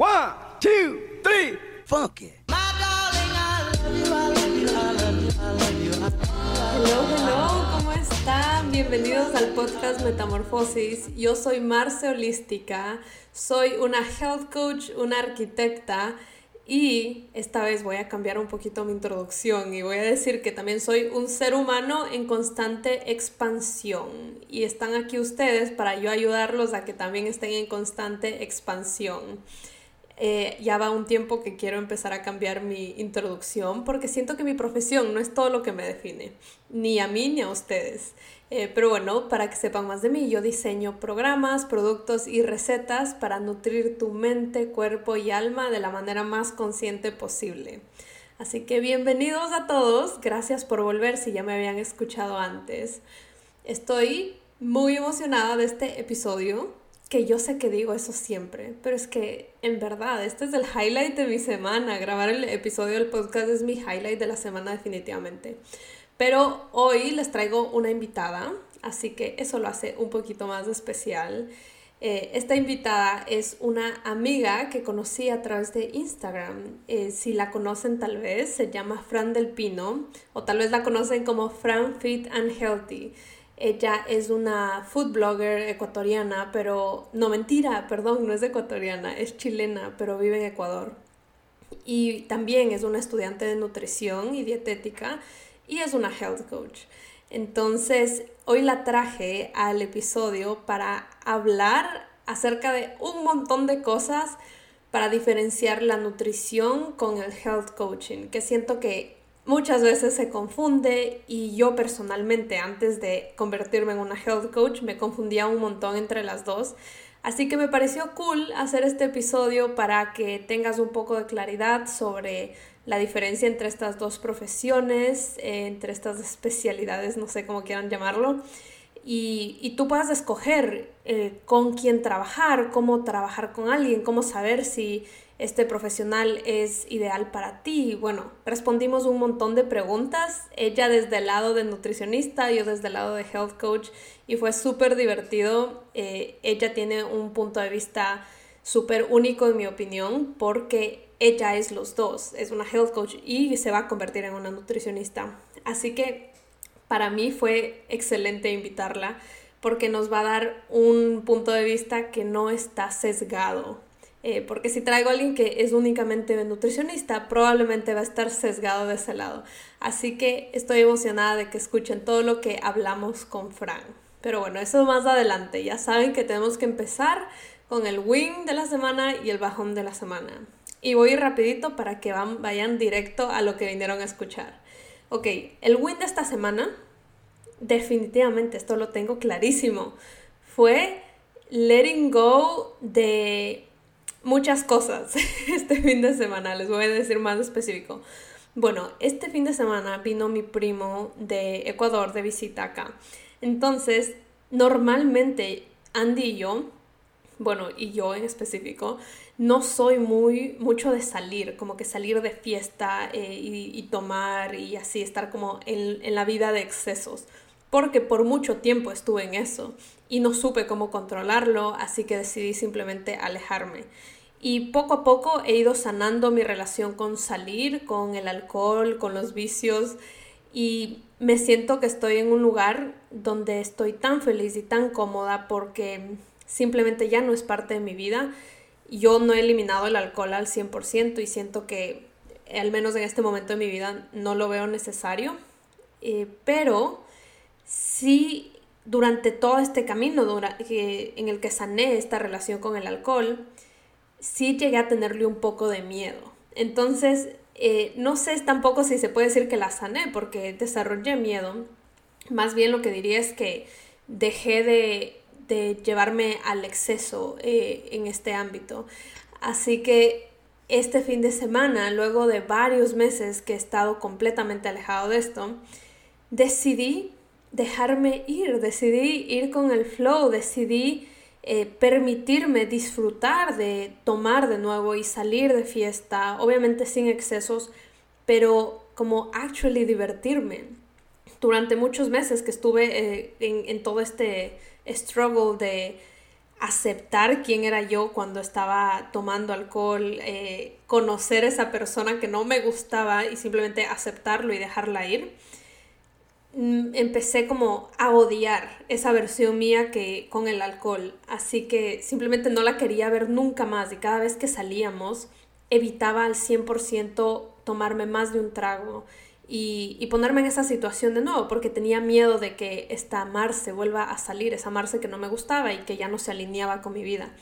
One, two, three, funky. Hello, hello, ¿cómo están? Bienvenidos al podcast Metamorfosis. Yo soy Marce Holística, soy una health coach, una arquitecta y esta vez voy a cambiar un poquito mi introducción y voy a decir que también soy un ser humano en constante expansión y están aquí ustedes para yo ayudarlos a que también estén en constante expansión. Eh, ya va un tiempo que quiero empezar a cambiar mi introducción porque siento que mi profesión no es todo lo que me define, ni a mí ni a ustedes. Eh, pero bueno, para que sepan más de mí, yo diseño programas, productos y recetas para nutrir tu mente, cuerpo y alma de la manera más consciente posible. Así que bienvenidos a todos, gracias por volver si ya me habían escuchado antes. Estoy muy emocionada de este episodio que yo sé que digo eso siempre, pero es que en verdad, este es el highlight de mi semana. Grabar el episodio del podcast es mi highlight de la semana definitivamente. Pero hoy les traigo una invitada, así que eso lo hace un poquito más especial. Eh, esta invitada es una amiga que conocí a través de Instagram. Eh, si la conocen tal vez, se llama Fran del Pino o tal vez la conocen como Fran Fit and Healthy. Ella es una food blogger ecuatoriana, pero no mentira, perdón, no es ecuatoriana, es chilena, pero vive en Ecuador. Y también es una estudiante de nutrición y dietética y es una health coach. Entonces, hoy la traje al episodio para hablar acerca de un montón de cosas para diferenciar la nutrición con el health coaching, que siento que muchas veces se confunde y yo personalmente antes de convertirme en una health coach me confundía un montón entre las dos. Así que me pareció cool hacer este episodio para que tengas un poco de claridad sobre la diferencia entre estas dos profesiones, eh, entre estas especialidades, no sé cómo quieran llamarlo, y, tú puedas escoger eh, con quién trabajar, cómo trabajar con alguien, cómo saber si este profesional es ideal para ti? Bueno, respondimos un montón de preguntas, ella desde el lado de nutricionista, yo desde el lado de health coach, y fue súper divertido. Eh, ella tiene un punto de vista súper único en mi opinión, porque ella es los dos, es una health coach y se va a convertir en una nutricionista. Así que para mí fue excelente invitarla porque nos va a dar un punto de vista que no está sesgado eh, porque si traigo a alguien que es únicamente nutricionista, probablemente va a estar sesgado de ese lado. Así que estoy emocionada de que escuchen todo lo que hablamos con Fran. Pero bueno, eso más adelante. Ya saben que tenemos que empezar con el win de la semana y el bajón de la semana. Y voy rapidito para que van, vayan directo a lo que vinieron a escuchar. Ok, el win de esta semana, definitivamente, esto lo tengo clarísimo, fue letting go de muchas cosas este fin de semana, les voy a decir más específico. Bueno, este fin de semana vino mi primo de Ecuador de visita acá. Entonces, normalmente Andy y yo, bueno, y yo en específico, no soy muy mucho de salir, como que salir de fiesta eh, y, tomar y así estar como en, en la vida de excesos porque por mucho tiempo estuve en eso y no supe cómo controlarlo, así que decidí simplemente alejarme. Y poco a poco he ido sanando mi relación con salir, con el alcohol, con los vicios y me siento que estoy en un lugar donde estoy tan feliz y tan cómoda porque simplemente ya no es parte de mi vida. Yo no he eliminado el alcohol al 100% y siento que al menos en este momento de mi vida no lo veo necesario. Eh, pero sí, durante todo este camino en el que sané esta relación con el alcohol, sí llegué a tenerle un poco de miedo. Entonces, eh, no sé tampoco si se puede decir que la sané porque desarrollé miedo. Más bien lo que diría es que dejé de, llevarme al exceso eh, en este ámbito. Así que este fin de semana, luego de varios meses que he estado completamente alejado de esto, decidí dejarme ir, decidí ir con el flow, decidí eh, permitirme disfrutar de tomar de nuevo y salir de fiesta, obviamente sin excesos, pero como actually divertirme. Durante muchos meses que estuve eh, en, todo este struggle de aceptar quién era yo cuando estaba tomando alcohol, eh, conocer esa persona que no me gustaba y simplemente aceptarlo y dejarla ir, empecé como a odiar esa versión mía que con el alcohol. Así que simplemente no la quería ver nunca más y cada vez que salíamos evitaba al 100% tomarme más de un trago y, ponerme en esa situación de nuevo, porque tenía miedo de que esta Marce vuelva a salir, esa Marce que no me gustaba y que ya no se alineaba con mi vida.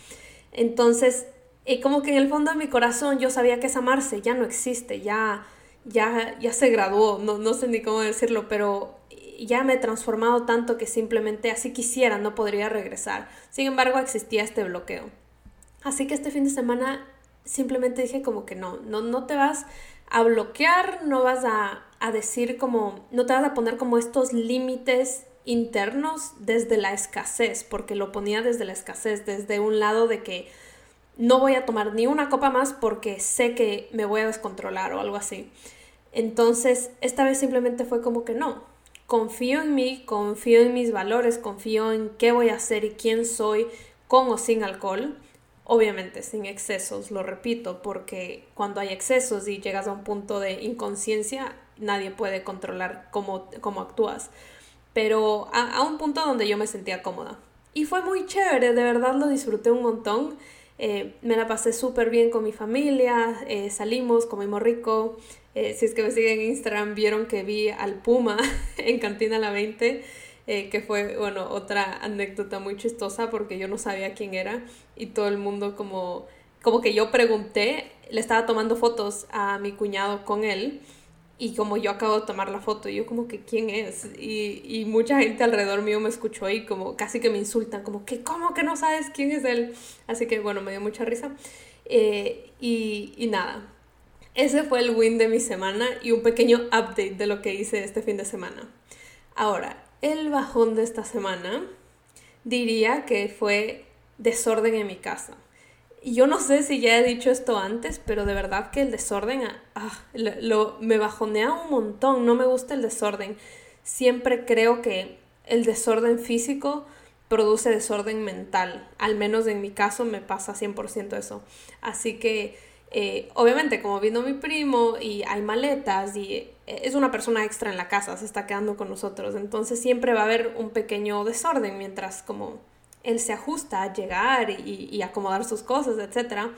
Entonces, y como que en el fondo de mi corazón yo sabía que esa Marce ya no existe, ya, ya, ya se graduó, no, no sé ni cómo decirlo, pero ya me he transformado tanto que simplemente así quisiera, no podría regresar. Sin embargo, existía este bloqueo. Así que este fin de semana simplemente dije como que no, no, no te vas a bloquear, no vas a, a decir como, no te vas a poner como estos límites internos desde la escasez, porque lo ponía desde la escasez, desde un lado de que no voy a tomar ni una copa más porque sé que me voy a descontrolar o algo así. Entonces, esta vez simplemente fue como que no, confío en mí, confío en mis valores, confío en qué voy a hacer y quién soy con o sin alcohol. Obviamente sin excesos, lo repito, porque cuando hay excesos y llegas a un punto de inconsciencia, nadie puede controlar cómo, cómo actúas. Pero a, un punto donde yo me sentía cómoda. Y fue muy chévere, de verdad lo disfruté un montón. Eh, me la pasé súper bien con mi familia, eh, salimos, comimos rico. Eh, si es que me siguen en Instagram, vieron que vi al Puma en Cantina La 20, que fue, bueno, otra anécdota muy chistosa porque yo no sabía quién era y todo el mundo como, como que yo pregunté, le estaba tomando fotos a mi cuñado con él y como yo acabo de tomar la foto, yo como que, ¿quién es? Y, y, mucha gente alrededor mío me escuchó y como casi que me insultan, como que, ¿cómo que no sabes quién es él? Así que bueno, me dio mucha risa. Eh, y, y nada, ese fue el win de mi semana y un pequeño update de lo que hice este fin de semana. Ahora, el bajón de esta semana diría que fue desorden en mi casa yo no sé si ya he dicho esto antes, pero de verdad que el desorden ah, ah, me bajonea un montón, no me gusta el desorden. Siempre creo que el desorden físico produce desorden mental, al menos en mi caso me pasa 100% eso. Así que eh, obviamente como vino mi primo y hay maletas y eh, es una persona extra en la casa, se está quedando con nosotros, entonces siempre va a haber un pequeño desorden mientras como él se ajusta a llegar y, acomodar sus cosas, etc.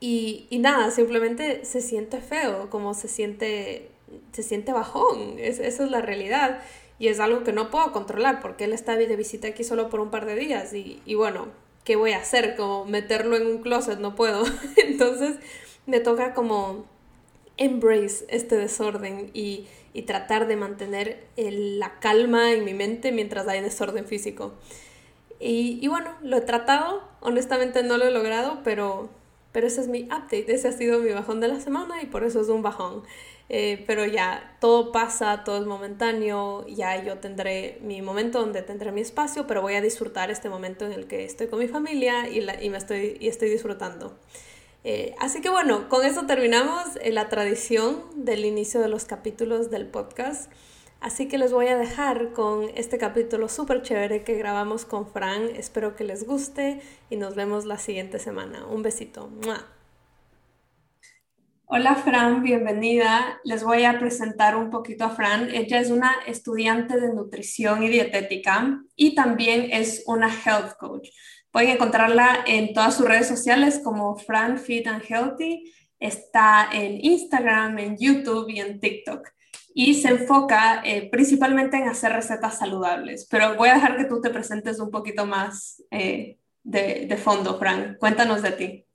Y, nada, simplemente se siente feo, como se siente, se siente bajón, esa es la realidad. Y es algo que no puedo controlar porque él está de visita aquí solo por un par de días y bueno, ¿qué voy a hacer? Como meterlo en un closet, no puedo. Entonces me toca como embrace este desorden y, y tratar de mantener la calma en mi mente mientras hay desorden físico. Y, bueno, lo he tratado, honestamente no lo he logrado, pero, pero ese es mi update, ese ha sido mi bajón de la semana y por eso es un bajón. Eh, pero ya, todo pasa, todo es momentáneo, ya yo tendré mi momento donde tendré mi espacio, pero voy a disfrutar este momento en el que estoy con mi familia y, me estoy, disfrutando. Eh, así que bueno, con eso terminamos eh, la tradición del inicio de los capítulos del podcast. Así que les voy a dejar con este capítulo súper chévere que grabamos con Fran. Espero que les guste y nos vemos la siguiente semana. Un besito. Hola Fran, bienvenida. Les voy a presentar un poquito a Fran. Ella es una estudiante de nutrición y dietética y también es una health coach. Pueden encontrarla en todas sus redes sociales como Fran Fit and Healthy. Está en Instagram, en YouTube y en TikTok y se enfoca eh, principalmente en hacer recetas saludables. Pero voy a dejar que tú te presentes un poquito más eh, de, de, fondo, Fran. Cuéntanos de ti.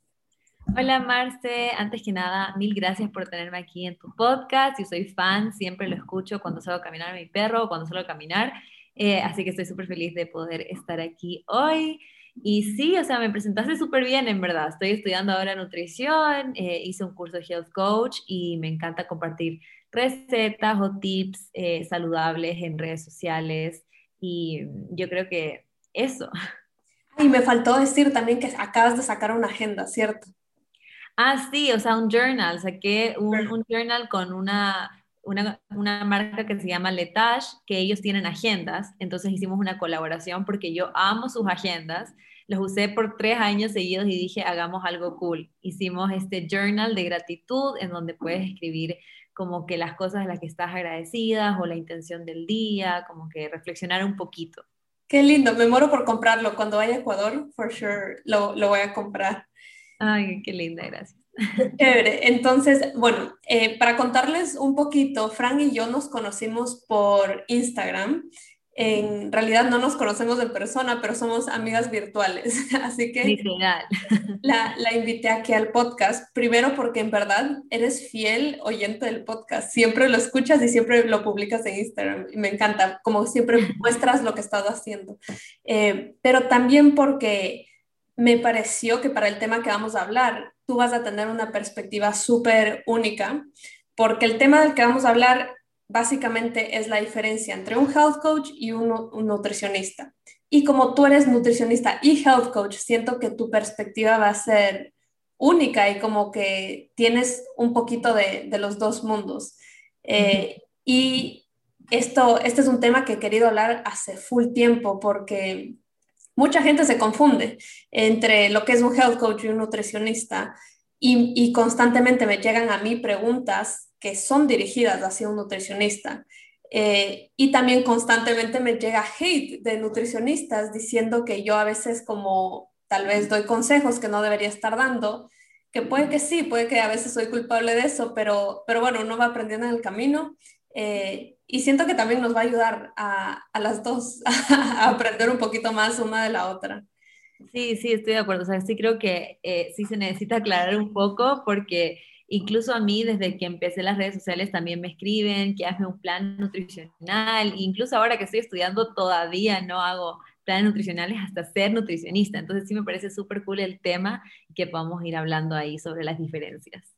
Hola Marce, antes que nada, mil gracias por tenerme aquí en tu podcast. Yo soy fan, siempre lo escucho cuando salgo a caminar a mi perro o cuando salgo a caminar. Eh, así que estoy súper feliz de poder estar aquí hoy. Y sí, o sea, me presentaste súper bien, en verdad. Estoy estudiando ahora nutrición, hice un curso de Health Coach y me encanta compartir recetas o tips eh, saludables en redes sociales y yo creo que eso. Y me faltó decir también que acabas de sacar una agenda, ¿cierto? Ah, sí, o sea, un journal. Saqué un, un journal con una, una, una, marca que se llama Letage, que ellos tienen agendas. Entonces hicimos una colaboración porque yo amo sus agendas los usé por tres años seguidos y dije, hagamos algo cool. Hicimos este journal de gratitud en donde puedes escribir como que las cosas de las que estás agradecidas o la intención del día, como que reflexionar un poquito. Qué lindo, me muero por comprarlo. Cuando vaya a Ecuador, for sure, lo, lo voy a comprar. Ay, qué linda, gracias. Chévere. Entonces, bueno, eh, para contarles un poquito, Fran y yo nos conocimos por Instagram en realidad no nos conocemos en persona, pero somos amigas virtuales. Así que la, la, invité aquí al podcast, primero porque en verdad eres fiel oyente del podcast. Siempre lo escuchas y siempre lo publicas en Instagram. Y me encanta, como siempre muestras lo que estás haciendo. Eh, pero también porque me pareció que para el tema que vamos a hablar, tú vas a tener una perspectiva súper única, porque el tema del que vamos a hablar básicamente es la diferencia entre un health coach y un, nutricionista. Y como tú eres nutricionista y health coach, siento que tu perspectiva va a ser única y como que tienes un poquito de, los dos mundos. Eh, y esto, este es un tema que he querido hablar hace full tiempo porque mucha gente se confunde entre lo que es un health coach y un nutricionista y, constantemente me llegan a mí preguntas que son dirigidas hacia un nutricionista. Eh, y también constantemente me llega hate de nutricionistas diciendo que yo a veces como tal vez doy consejos que no debería estar dando, que puede que sí, puede que a veces soy culpable de eso, pero, pero bueno, uno va aprendiendo en el camino eh, y siento que también nos va a ayudar a, a las dos a aprender un poquito más una de la otra. Sí, sí, estoy de acuerdo. O sea, sí creo que eh, sí se necesita aclarar un poco porque Incluso a mí, desde que empecé las redes sociales, también me escriben que hazme un plan nutricional. Incluso ahora que estoy estudiando, todavía no hago planes nutricionales hasta ser nutricionista. Entonces sí me parece súper cool el tema que podamos ir hablando ahí sobre las diferencias.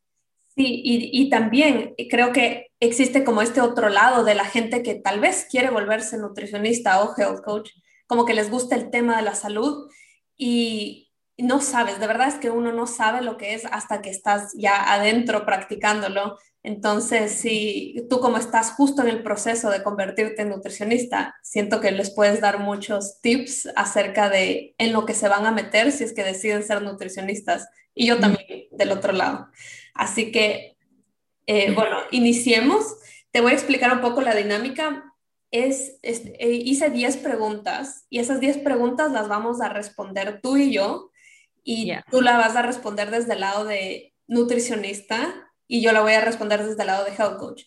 Sí, y, y, también creo que existe como este otro lado de la gente que tal vez quiere volverse nutricionista o health coach, como que les gusta el tema de la salud y, no sabes, de verdad es que uno no sabe lo que es hasta que estás ya adentro practicándolo. Entonces, si tú como estás justo en el proceso de convertirte en nutricionista, siento que les puedes dar muchos tips acerca de en lo que se van a meter si es que deciden ser nutricionistas. Y yo también del otro lado. Así que, eh, bueno, iniciemos. Te voy a explicar un poco la dinámica. Es, eh, hice 10 preguntas y esas 10 preguntas las vamos a responder tú y yo y tú la vas a responder desde el lado de nutricionista y yo la voy a responder desde el lado de health coach.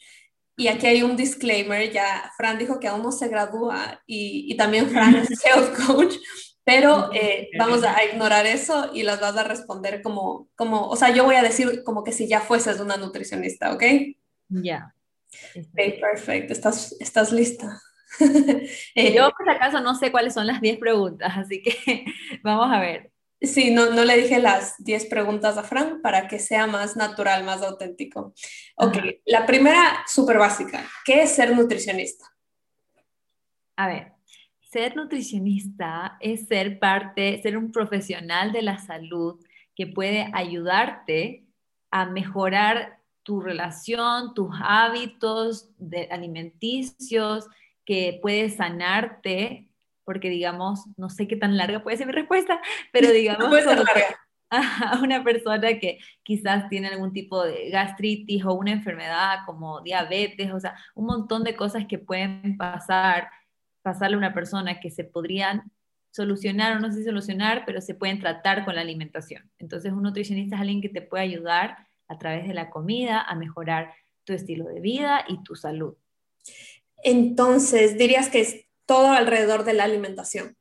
Y aquí hay un disclaimer, ya Fran dijo que aún no se gradúa y, y también Fran es health coach, pero eh, vamos a ignorar eso y las vas a responder como, como, o sea, yo voy a decir como que si ya fueses una nutricionista, ¿ok? Ya. Ok, perfecto, ¿Estás, estás lista? Eh, yo por acaso no sé cuáles son las 10 preguntas, así que vamos a ver. Sí, no, no le dije las 10 preguntas a Fran para que sea más natural, más auténtico. Ok, la primera, súper básica. ¿Qué es ser nutricionista? A ver, ser nutricionista es ser parte, ser un profesional de la salud que puede ayudarte a mejorar tu relación, tus hábitos alimenticios, que puede sanarte porque digamos, no sé qué tan larga puede ser mi respuesta, pero digamos... A una persona que quizás tiene algún tipo de gastritis o una enfermedad como diabetes, o sea, un montón de cosas que pueden pasar, pasarle a una persona que se podrían solucionar o no sé si solucionar, pero se pueden tratar con la alimentación. Entonces, un nutricionista es alguien que te puede ayudar a través de la comida a mejorar tu estilo de vida y tu salud. Entonces, dirías que todo alrededor de la alimentación.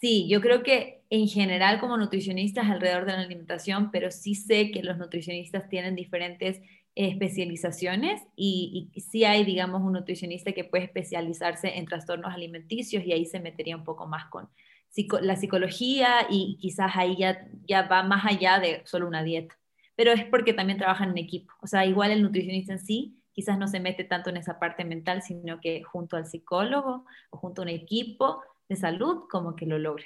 Sí, yo creo que en general como nutricionistas alrededor de la alimentación, pero sí sé que los nutricionistas tienen diferentes especializaciones y, sí hay, digamos, un nutricionista que puede especializarse en trastornos alimenticios y ahí se metería un poco más con la psicología y quizás ahí ya, ya va más allá de solo una dieta. Pero es porque también trabajan en equipo. O sea, igual el nutricionista en sí quizás no se mete tanto en esa parte mental, sino que junto al psicólogo o junto a un equipo de salud, como que lo logra.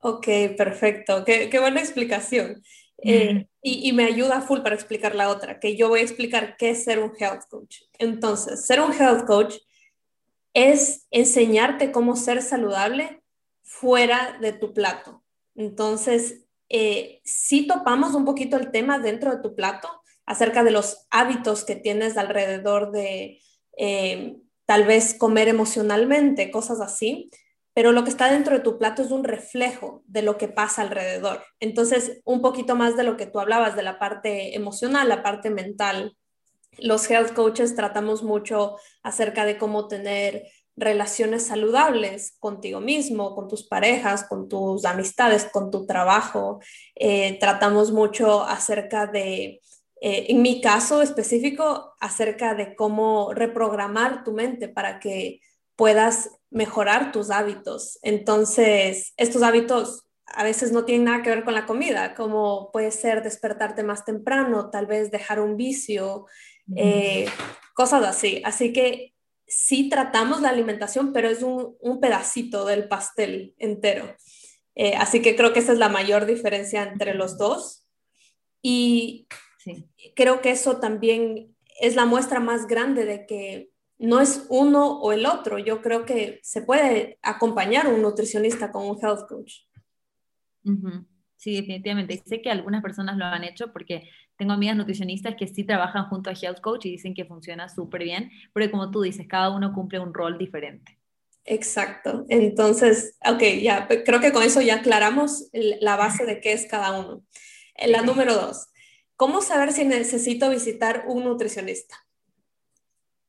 Ok, perfecto. Qué, buena explicación. Eh, y, y, me ayuda full para explicar la otra, que yo voy a explicar qué es ser un health coach. Entonces, ser un health coach es enseñarte cómo ser saludable fuera de tu plato. Entonces, eh, sí topamos un poquito el tema dentro de tu plato acerca de los hábitos que tienes alrededor de eh, tal vez comer emocionalmente, cosas así, pero lo que está dentro de tu plato es un reflejo de lo que pasa alrededor. Entonces, un poquito más de lo que tú hablabas, de la parte emocional, la parte mental. Los health coaches tratamos mucho acerca de cómo tener relaciones saludables contigo mismo, con tus parejas, con tus amistades, con tu trabajo. Eh, tratamos mucho acerca de, eh, en mi caso específico, acerca de cómo reprogramar tu mente para que puedas mejorar tus hábitos. Entonces, estos hábitos a veces no tienen nada que ver con la comida, como puede ser despertarte más temprano, tal vez dejar un vicio, eh, cosas así. Así que sí tratamos la alimentación, pero es un, pedacito del pastel entero. Eh, así que creo que esa es la mayor diferencia entre los dos. Y creo que eso también es la muestra más grande de que no es uno o el otro. Yo creo que se puede acompañar un nutricionista con un health coach. Sí, definitivamente. sé que algunas personas lo han hecho porque tengo amigas nutricionistas que sí trabajan junto a Health Coach y dicen que funciona súper bien, pero como tú dices, cada uno cumple un rol diferente. Exacto. Entonces, ok, ya creo que con eso ya aclaramos la base de qué es cada uno. La número dos, ¿cómo saber si necesito visitar un nutricionista?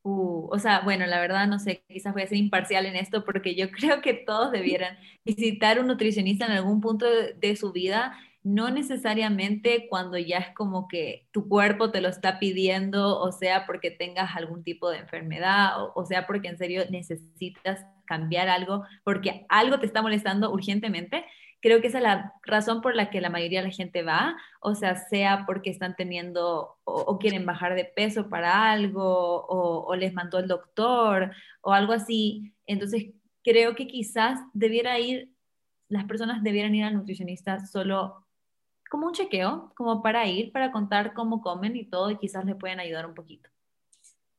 Uh, o sea, bueno, la verdad no sé, quizás voy a ser imparcial en esto porque yo creo que todos debieran visitar un nutricionista en algún punto de, su vida, no necesariamente cuando ya es como que tu cuerpo te lo está pidiendo, o sea, porque tengas algún tipo de enfermedad, o sea, porque en serio necesitas cambiar algo, porque algo te está molestando urgentemente, creo que esa es la razón por la que la mayoría de la gente va, o sea, sea porque están teniendo o, quieren bajar de peso para algo, o, les mandó el doctor, o algo así. Entonces, creo que quizás debiera ir, las personas debieran ir al nutricionista solo como un chequeo, como para ir, para contar cómo comen y todo, y quizás le pueden ayudar un poquito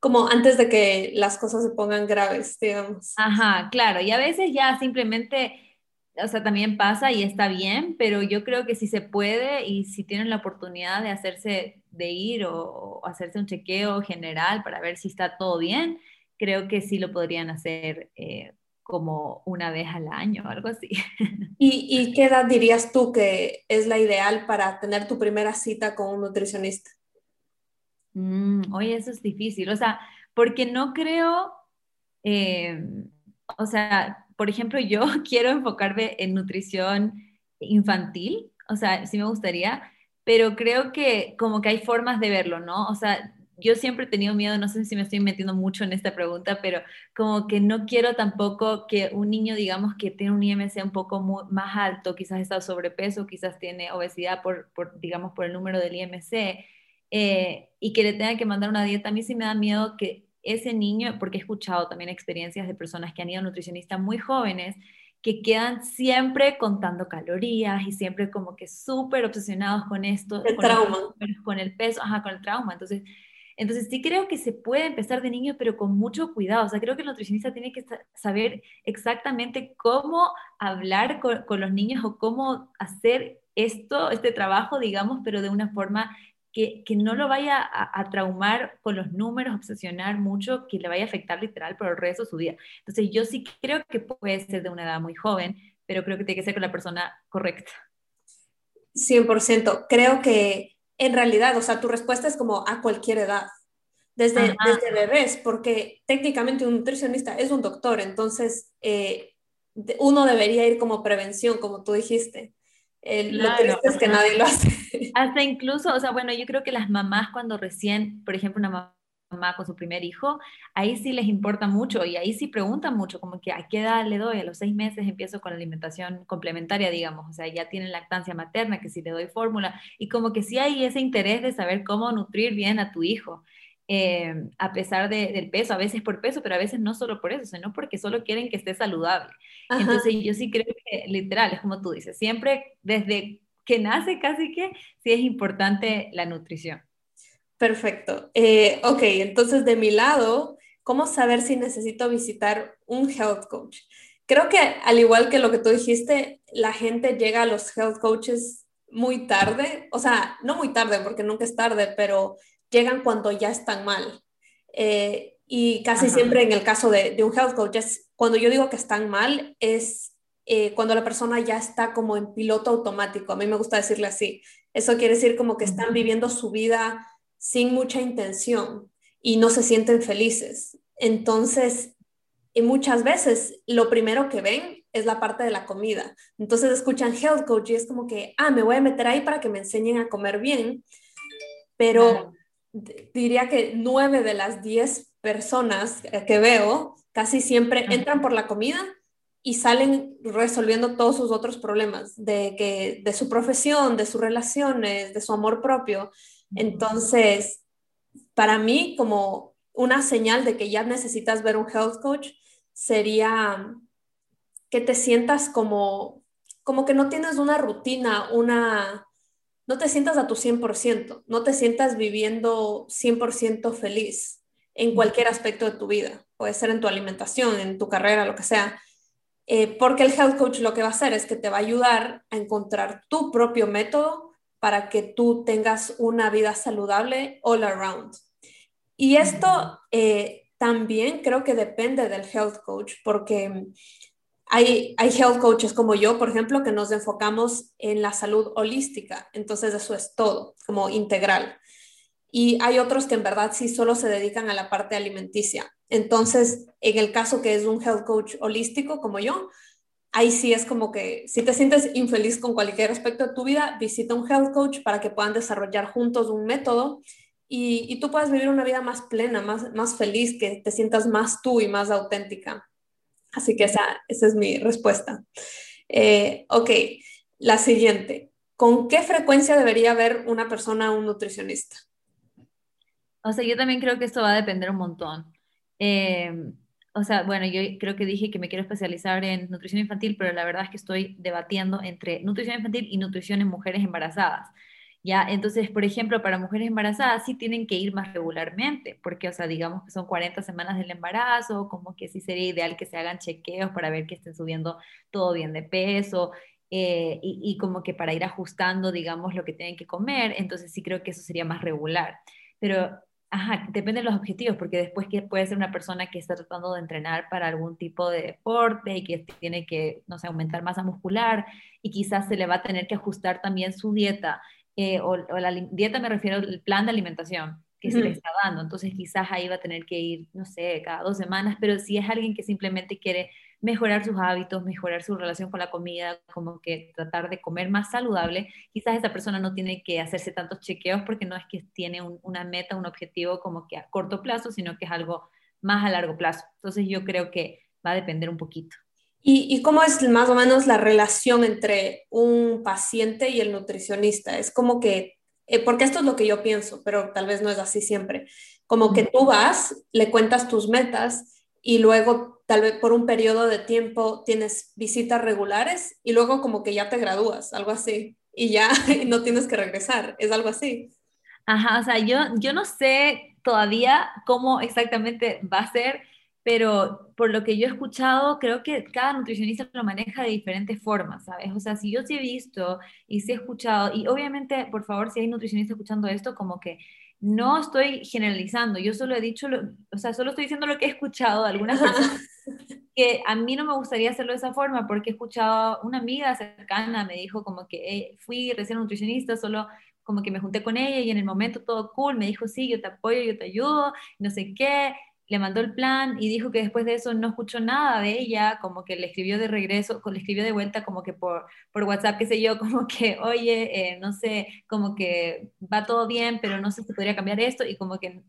como antes de que las cosas se pongan graves, digamos. Ajá, claro, y a veces ya simplemente o sea, también pasa y está bien, pero yo creo que si se puede y si tienen la oportunidad de hacerse, de ir o, hacerse un chequeo general para ver si está todo bien, creo que sí lo podrían hacer eh, como una vez al año o algo así. ¿Y, ¿Y, qué edad dirías tú que es la ideal para tener tu primera cita con un nutricionista? Mm, oye, eso es difícil, o sea, porque no creo, eh, o sea, por ejemplo, yo quiero enfocarme en nutrición infantil, o sea, sí me gustaría, pero creo que como que hay formas de verlo, ¿no? O sea, yo siempre he tenido miedo, no sé si me estoy metiendo mucho en esta pregunta, pero como que no quiero tampoco que un niño, digamos, que tiene un IMC un poco más alto, quizás está sobrepeso, quizás tiene obesidad por, por digamos, por el número del IMC, eh, y que le tenga que mandar una dieta, a mí sí me da miedo que ese niño, porque he escuchado también experiencias de personas que han ido a nutricionistas muy jóvenes, que quedan siempre contando calorías y siempre como que súper obsesionados con esto. El trauma. con el peso, ajá, con el trauma. Entonces, entonces sí creo que se puede empezar de niño, pero con mucho cuidado. O sea, creo que el nutricionista tiene que saber exactamente cómo hablar con, con los niños o cómo hacer esto, este trabajo, digamos, pero de una forma que, no lo vaya a, traumar con los números, obsesionar mucho, que le vaya a afectar literal por el resto de su vida. Entonces yo sí creo que puede ser de una edad muy joven, pero creo que tiene que ser con la persona correcta. 100%. Creo que en realidad, o sea, tu respuesta es como a cualquier edad, desde, desde bebés, porque técnicamente un nutricionista es un doctor, entonces eh, uno debería ir como prevención, como tú dijiste. Lo triste es que nadie lo hace. Hasta incluso, o sea, bueno, yo creo que las mamás cuando recién, por ejemplo, una mamá con su primer hijo, ahí sí les importa mucho y ahí sí preguntan mucho, como que a qué edad le doy, a los seis meses empiezo con la alimentación complementaria, digamos, o sea, ya tienen lactancia materna, que si le doy fórmula, y como que sí hay ese interés de saber cómo nutrir bien a tu hijo. Eh, a pesar del peso, a veces por peso, pero a veces no solo por eso, sino porque solo quieren que esté saludable. Entonces yo sí creo que literal, es como tú dices, siempre desde que nace casi que sí es importante la nutrición. Perfecto. Eh, ok, entonces de mi lado, ¿cómo saber si necesito visitar un health coach? creo que al igual que lo que tú dijiste, la gente llega a los health coaches muy tarde, o sea, no muy tarde porque nunca es tarde, pero llegan cuando ya están mal. Eh, y casi siempre en el caso de, de, un health coach, es, cuando yo digo que están mal, es eh, cuando la persona ya está como en piloto automático. A mí me gusta decirle así. Eso quiere decir como que están viviendo su vida sin mucha intención y no se sienten felices. Entonces, y muchas veces lo primero que ven es la parte de la comida. Entonces escuchan health coach y es como que, ah, me voy a meter ahí para que me enseñen a comer bien. Pero diría que nueve de las diez personas que veo casi siempre entran por la comida y salen resolviendo todos sus otros problemas de, que, de su profesión, de sus relaciones, de su amor propio. Entonces, para mí, como una señal de que ya necesitas ver un health coach, sería que te sientas como, como que no tienes una rutina, una, no te sientas a tu 100%, no te sientas viviendo 100% feliz en cualquier aspecto de tu vida. Puede ser en tu alimentación, en tu carrera, lo que sea. Eh, porque el health coach lo que va a hacer es que te va a ayudar a encontrar tu propio método para que tú tengas una vida saludable all around. Y esto eh, también creo que depende del health coach, porque hay, hay health coaches como yo, por ejemplo, que nos enfocamos en la salud holística, entonces eso es todo, como integral. Y hay otros que en verdad sí solo se dedican a la parte alimenticia. Entonces, en el caso que es un health coach holístico como yo, ahí sí es como que si te sientes infeliz con cualquier aspecto de tu vida, visita un health coach para que puedan desarrollar juntos un método y, tú puedas vivir una vida más plena, más, más feliz, que te sientas más tú y más auténtica. Así que esa, esa es mi respuesta. Eh, ok, la siguiente. ¿Con qué frecuencia debería ver una persona un nutricionista? O sea, yo también creo que esto va a depender un montón. Eh, o sea, bueno, yo creo que dije que me quiero especializar en nutrición infantil, pero la verdad es que estoy debatiendo entre nutrición infantil y nutrición en mujeres embarazadas. ¿ya? Entonces, por ejemplo, para mujeres embarazadas sí tienen que ir más regularmente, porque, o sea, digamos que son 40 semanas del embarazo, como que sí sería ideal que se hagan chequeos para ver que estén subiendo todo bien de peso. Eh, y, y como que para ir ajustando, digamos, lo que tienen que comer, entonces sí creo que eso sería más regular. Pero Ajá, depende de los objetivos, porque después que puede ser una persona que está tratando de entrenar para algún tipo de deporte y que tiene que, no sé, aumentar masa muscular y quizás se le va a tener que ajustar también su dieta eh, o, la dieta me refiero al plan de alimentación que se le está dando. Entonces quizás ahí va a tener que ir, no sé, cada dos semanas, pero si es alguien que simplemente quiere mejorar sus hábitos, mejorar su relación con la comida, como que tratar de comer más saludable, quizás esa persona no tiene que hacerse tantos chequeos porque no es que tiene una meta, un objetivo como que a corto plazo, sino que es algo más a largo plazo. Entonces yo creo que va a depender un poquito. ¿Y, cómo es más o menos la relación entre un paciente y el nutricionista? Es como que, eh, porque esto es lo que yo pienso, pero tal vez no es así siempre, como que tú vas, le cuentas tus metas y luego tal vez por un periodo de tiempo tienes visitas regulares y luego como que ya te gradúas, algo así, y ya no tienes que regresar, es algo así. Ajá, o sea, yo, yo no sé todavía cómo exactamente va a ser, pero por lo que yo he escuchado, creo que cada nutricionista lo maneja de diferentes formas, ¿sabes? O sea, si yo sí he visto y sí he escuchado, y obviamente, por favor, si hay nutricionistas escuchando esto, como que no estoy generalizando, yo solo he dicho, o sea, solo estoy diciendo lo que he escuchado de algunas personas, que a mí no me gustaría hacerlo de esa forma, porque he escuchado, una amiga cercana me dijo como que fui recién nutricionista, solo como que me junté con ella y en el momento todo cool, me dijo, sí, yo te apoyo, yo te ayudo, no sé qué, le mandó el plan y dijo que después de eso no escuchó nada de ella, como que le escribió de regreso, le escribió de vuelta como que por, por WhatsApp, qué sé yo, como que, oye, eh, no sé, como que va todo bien, pero no sé si podría cambiar esto y como que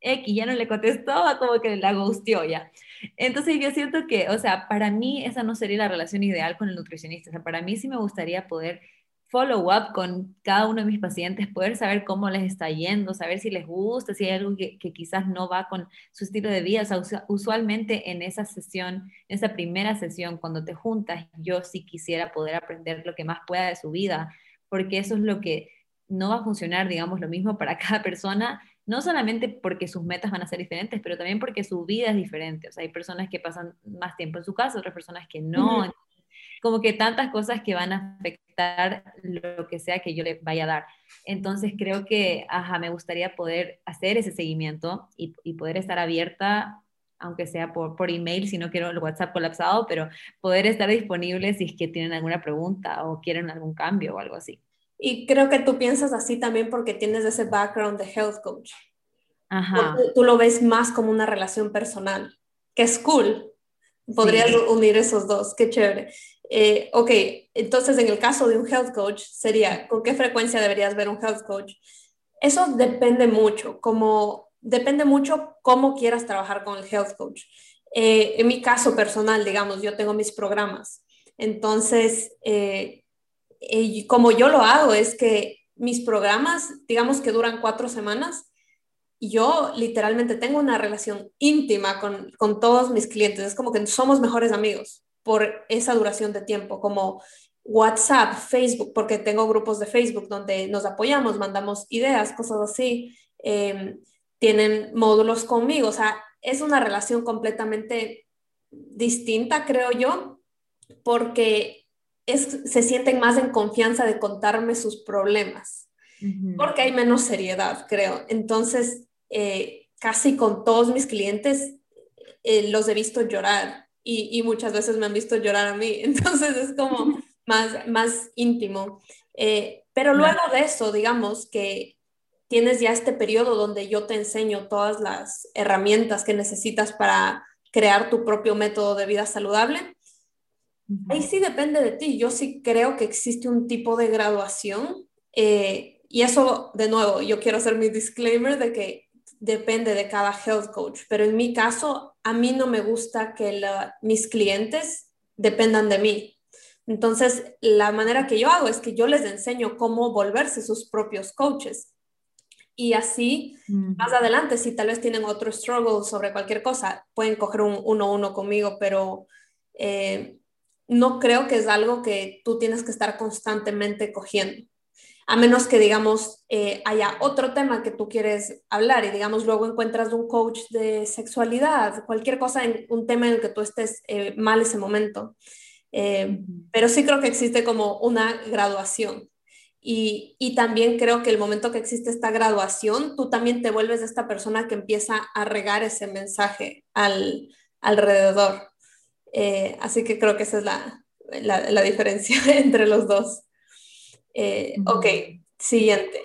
X ya no le contestó, como que la gustió ya. Entonces yo siento que, o sea, para mí esa no sería la relación ideal con el nutricionista, o sea, para mí sí me gustaría poder follow-up con cada uno de mis pacientes, poder saber cómo les está yendo, saber si les gusta, si hay algo que, quizás no va con su estilo de vida. O usualmente en esa sesión, en esa primera sesión, cuando te juntas, yo sí quisiera poder aprender lo que más pueda de su vida, porque eso es lo que no va a funcionar, digamos, lo mismo para cada persona, no solamente porque sus metas van a ser diferentes, pero también porque su vida es diferente. O sea, hay personas que pasan más tiempo en su casa, otras personas que no. Como que tantas cosas que van a afectar lo que sea que yo le vaya a dar. Entonces creo que, ajá, me gustaría poder hacer ese seguimiento y, y poder estar abierta aunque sea por, por email, si no quiero el WhatsApp colapsado, pero poder estar disponible si es que tienen alguna pregunta o quieren algún cambio o algo así. Y creo que tú piensas así también porque tienes ese background de health coach. Ajá. Tú lo ves más como una relación personal, que es cool. Podrías unir esos dos, qué chévere. Eh, ok, entonces en el caso de un health coach sería, ¿con qué frecuencia deberías ver un health coach? Eso depende mucho, como depende mucho cómo quieras trabajar con el health coach. Eh, en mi caso personal, digamos, yo tengo mis programas. Entonces, eh, y como yo lo hago es que mis programas, digamos que duran cuatro semanas, yo literalmente tengo una relación íntima con, con todos mis clientes. Es como que somos mejores amigos por esa duración de tiempo, como WhatsApp, Facebook, porque tengo grupos de Facebook donde nos apoyamos, mandamos ideas, cosas así. Em, tienen módulos conmigo, o sea, es una relación completamente distinta, creo yo, porque se sienten más en confianza de contarme sus problemas, porque hay menos seriedad, creo. Entonces, eh, casi con todos mis clientes eh, los he visto llorar y, muchas veces me han visto llorar a mí, entonces es como más, más íntimo. Eh, pero luego de eso, digamos que tienes ya este periodo donde yo te enseño todas las herramientas que necesitas para crear tu propio método de vida saludable Ahí sí depende de ti. Yo sí creo que existe un tipo de graduación eh, y eso, de nuevo, yo quiero hacer mi disclaimer de que depende de cada health coach, pero en mi caso, a mí no me gusta que mis clientes dependan de mí. Entonces, la manera que yo hago es que yo les enseño cómo volverse sus propios coaches. Y así, más adelante, si tal vez tienen otro struggle sobre cualquier cosa, pueden coger un uno a uno conmigo, pero eh, no creo que es algo que tú tienes que estar constantemente cogiendo. A menos que, digamos, eh, haya otro tema que tú quieres hablar y, digamos, luego encuentras un coach de sexualidad, cualquier cosa, en un tema en el que tú estés eh, mal ese momento. Eh, pero sí creo que existe como una graduación. Y, y, también creo que el momento que existe esta graduación, tú también te vuelves esta persona que empieza a regar ese mensaje al, alrededor. Eh, así que creo que esa es la, la, diferencia entre los dos. Eh, ok, siguiente.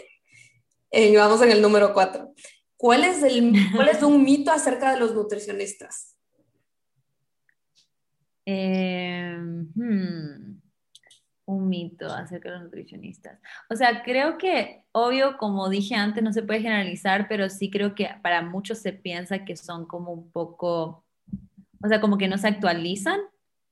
Eh, vamos en el número cuatro. ¿Cuál es, el, ¿Cuál es un mito acerca de los nutricionistas? Hmm, un mito acerca de los nutricionistas. O sea, creo que, obvio, como dije antes, no se puede generalizar, pero sí creo que para muchos se piensa que son como un poco o sea, como que no se actualizan,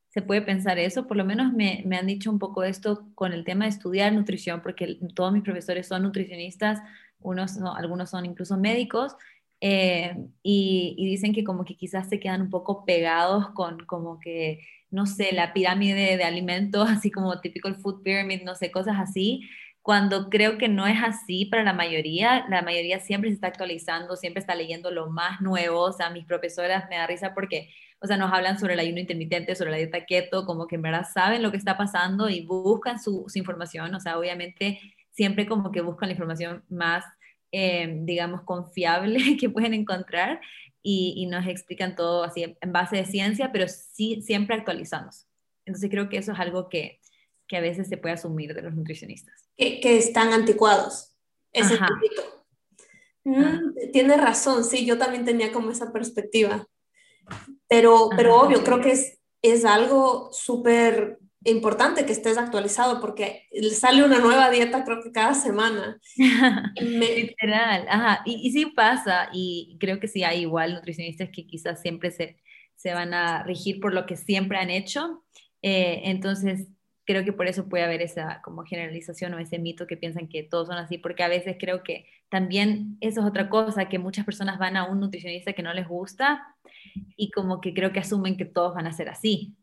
se puede pensar eso, por lo menos me, me han dicho un poco esto con el tema de estudiar nutrición, porque todos mis profesores son nutricionistas, unos algunos son incluso médicos, eh, y, dicen que como que quizás se quedan un poco pegados con como que, no sé, la pirámide de alimentos, así como típico el food pyramid, no sé, cosas así, cuando creo que no es así para la mayoría, la mayoría siempre se está actualizando, siempre está leyendo lo más nuevo, o sea, mis profesoras me da risa porque o sea, nos hablan sobre el ayuno intermitente, sobre la dieta keto, como que en verdad saben lo que está pasando y buscan su, información, o sea, obviamente siempre como que buscan la información más, eh, digamos, confiable que pueden encontrar y, nos explican todo así en base de ciencia, pero sí siempre actualizamos. Entonces creo que eso es algo que, que a veces se puede asumir de los nutricionistas. Que, que están anticuados. Ese mm, tiene razón, sí, yo también tenía como esa perspectiva. Pero, pero obvio, creo que es, es algo súper importante que estés actualizado porque sale una nueva dieta creo que cada semana. Literal, ajá, y, y, sí pasa, y creo que sí hay igual nutricionistas que quizás siempre se, se van a regir por lo que siempre han hecho, eh, entonces creo que por eso puede haber esa como generalización o ese mito que piensan que todos son así, porque a veces creo que también eso es otra cosa, que muchas personas van a un nutricionista que no les gusta y como que creo que asumen que todos van a ser así.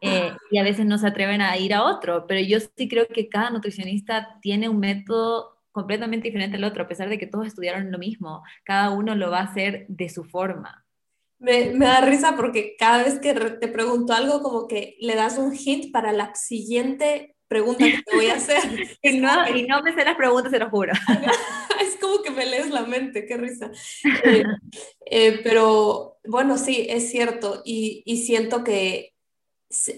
Eh, y a veces no se atreven a ir a otro, pero yo sí creo que cada nutricionista tiene un método completamente diferente al otro, a pesar de que todos estudiaron lo mismo, cada uno lo va a hacer de su forma. Me, me, da risa porque cada vez que te pregunto algo, como que le das un hint para la siguiente pregunta que te voy a hacer. y, no, y no me sé las preguntas, se lo juro. es como que me lees la mente, qué risa. Eh, eh, pero bueno, sí, es cierto. Y, y siento que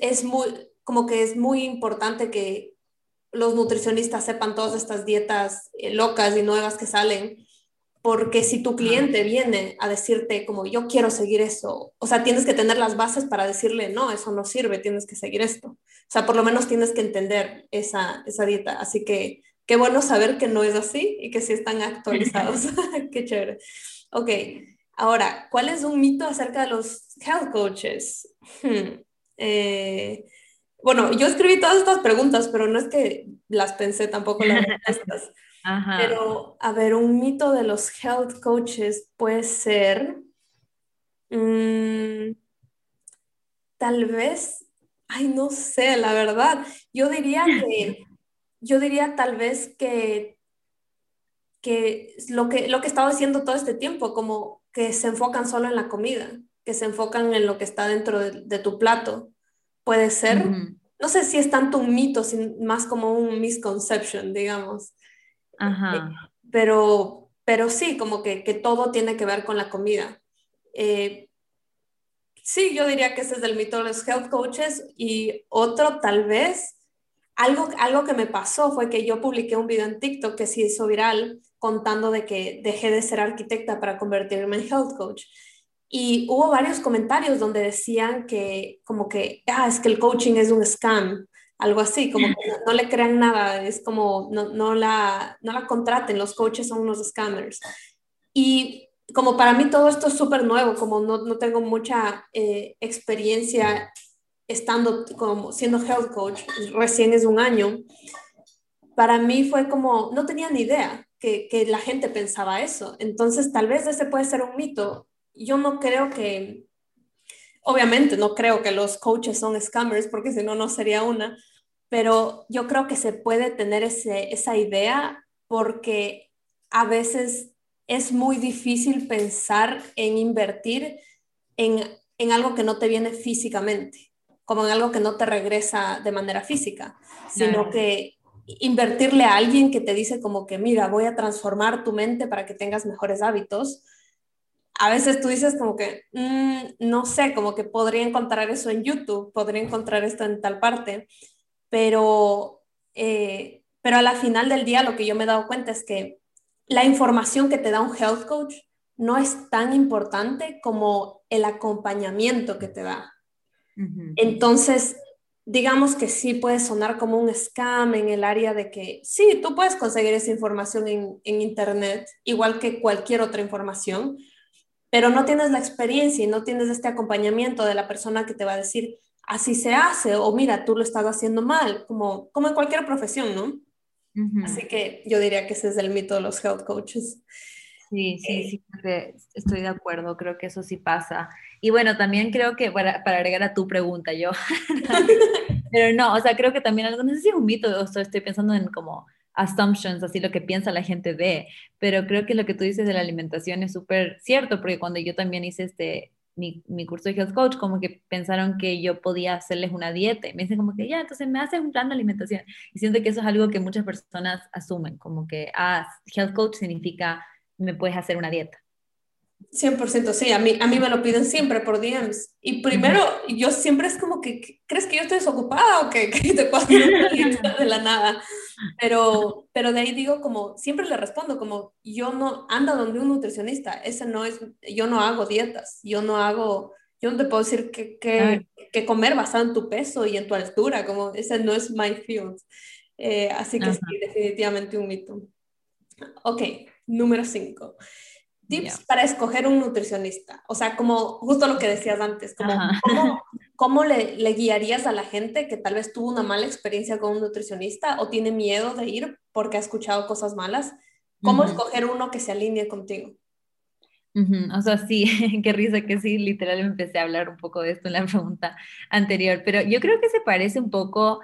es muy, como que es muy importante que los nutricionistas sepan todas estas dietas eh, locas y nuevas que salen porque si tu cliente viene a decirte como yo quiero seguir eso, o sea, tienes que tener las bases para decirle, no, eso no sirve, tienes que seguir esto. O sea, por lo menos tienes que entender esa, esa dieta. Así que qué bueno saber que no es así y que sí están actualizados. qué chévere. Ok, ahora, ¿cuál es un mito acerca de los health coaches? Hmm, eh, bueno, yo escribí todas estas preguntas, pero no es que las pensé tampoco las respuestas. Pero, a ver, un mito de los health coaches puede ser, mm, tal vez, ay, no sé, la verdad, yo diría que, yo diría tal vez que, que lo que, lo que he estado haciendo todo este tiempo, como que se enfocan solo en la comida, que se enfocan en lo que está dentro de, tu plato, puede ser. No sé si es tanto un mito, sino más como un misconception, digamos. Ajá. Pero, pero sí, como que, que, todo tiene que ver con la comida. Eh, sí, yo diría que ese es el mito de los health coaches y otro tal vez, algo, algo que me pasó fue que yo publiqué un video en TikTok que se hizo viral contando de que dejé de ser arquitecta para convertirme en health coach. Y hubo varios comentarios donde decían que como que, ah, es que el coaching es un scam algo así, como que no, le crean nada, es como no, no, la, no la contraten, los coaches son unos scammers. Y como para mí todo esto es súper nuevo, como no, no tengo mucha eh, experiencia estando como siendo health coach, recién es un año, para mí fue como, no tenía ni idea que, que la gente pensaba eso. Entonces, tal vez ese puede ser un mito. Yo no creo que, obviamente no creo que los coaches son scammers, porque si no, no sería una, pero yo creo que se puede tener ese, esa idea porque a veces es muy difícil pensar en invertir en, en, algo que no te viene físicamente, como en algo que no te regresa de manera física, sino que invertirle a alguien que te dice como que, mira, voy a transformar tu mente para que tengas mejores hábitos. A veces tú dices como que, mm, no sé, como que podría encontrar eso en YouTube, podría encontrar esto en tal parte, pero, eh, pero a la final del día lo que yo me he dado cuenta es que la información que te da un health coach no es tan importante como el acompañamiento que te da. Entonces, digamos que sí puede sonar como un scam en el área de que sí, tú puedes conseguir esa información en, en Internet, igual que cualquier otra información, pero no tienes la experiencia y no tienes este acompañamiento de la persona que te va a decir, así se hace, o mira, tú lo estás haciendo mal, como, como en cualquier profesión, ¿no? Así que yo diría que ese es el mito de los health coaches. Sí, sí, sí, estoy de acuerdo, creo que eso sí pasa. Y bueno, también creo que, para, para agregar a tu pregunta, yo, pero no, o sea, creo que también, no sé si es un mito, o sea, estoy pensando en como assumptions, así lo que piensa la gente de, pero creo que lo que tú dices de la alimentación es súper cierto, porque cuando yo también hice este, mi, mi, curso de Health Coach, como que pensaron que yo podía hacerles una dieta. Y me dicen como que, ya, entonces me haces un plan de alimentación. Y siento que eso es algo que muchas personas asumen, como que, ah, Health Coach significa, me puedes hacer una dieta. 100%, sí, a mí, a mí me lo piden siempre por DMs. Y primero, yo siempre es como que, ¿crees que yo estoy desocupada o que, que te puedo de la nada? Pero, pero de ahí digo como, siempre le respondo como, yo no, anda donde un nutricionista, ese no es, yo no hago dietas, yo no hago, yo no te puedo decir que, que, que comer basado en tu peso y en tu altura, como ese no es my field. Eh, así que sí, definitivamente un mito. Ok, número 5 tips para escoger un nutricionista? O sea, como justo lo que decías antes, como ¿cómo, cómo le, le, guiarías a la gente que tal vez tuvo una mala experiencia con un nutricionista o tiene miedo de ir porque ha escuchado cosas malas? ¿Cómo escoger uno que se alinee contigo? O sea, sí, qué risa que sí, literal empecé a hablar un poco de esto en la pregunta anterior, pero yo creo que se parece un poco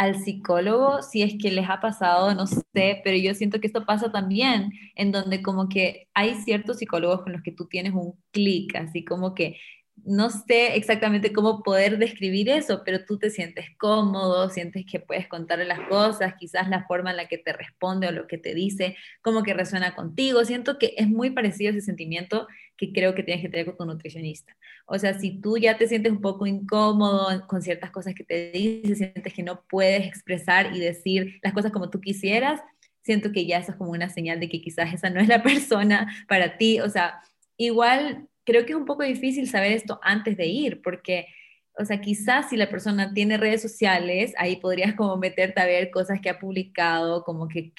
al psicólogo, si es que les ha pasado, no sé, pero yo siento que esto pasa también, en donde como que hay ciertos psicólogos con los que tú tienes un clic, así como que no sé exactamente cómo poder describir eso, pero tú te sientes cómodo, sientes que puedes contarle las cosas, quizás la forma en la que te responde o lo que te dice, como que resuena contigo. Siento que es muy parecido ese sentimiento que creo que tienes que tener con tu nutricionista. O sea, si tú ya te sientes un poco incómodo con ciertas cosas que te dice, sientes que no puedes expresar y decir las cosas como tú quisieras, siento que ya eso es como una señal de que quizás esa no es la persona para ti. O sea, igual creo que es un poco difícil saber esto antes de ir, porque, o sea, quizás si la persona tiene redes sociales, ahí podrías como meterte a ver cosas que ha publicado, como que,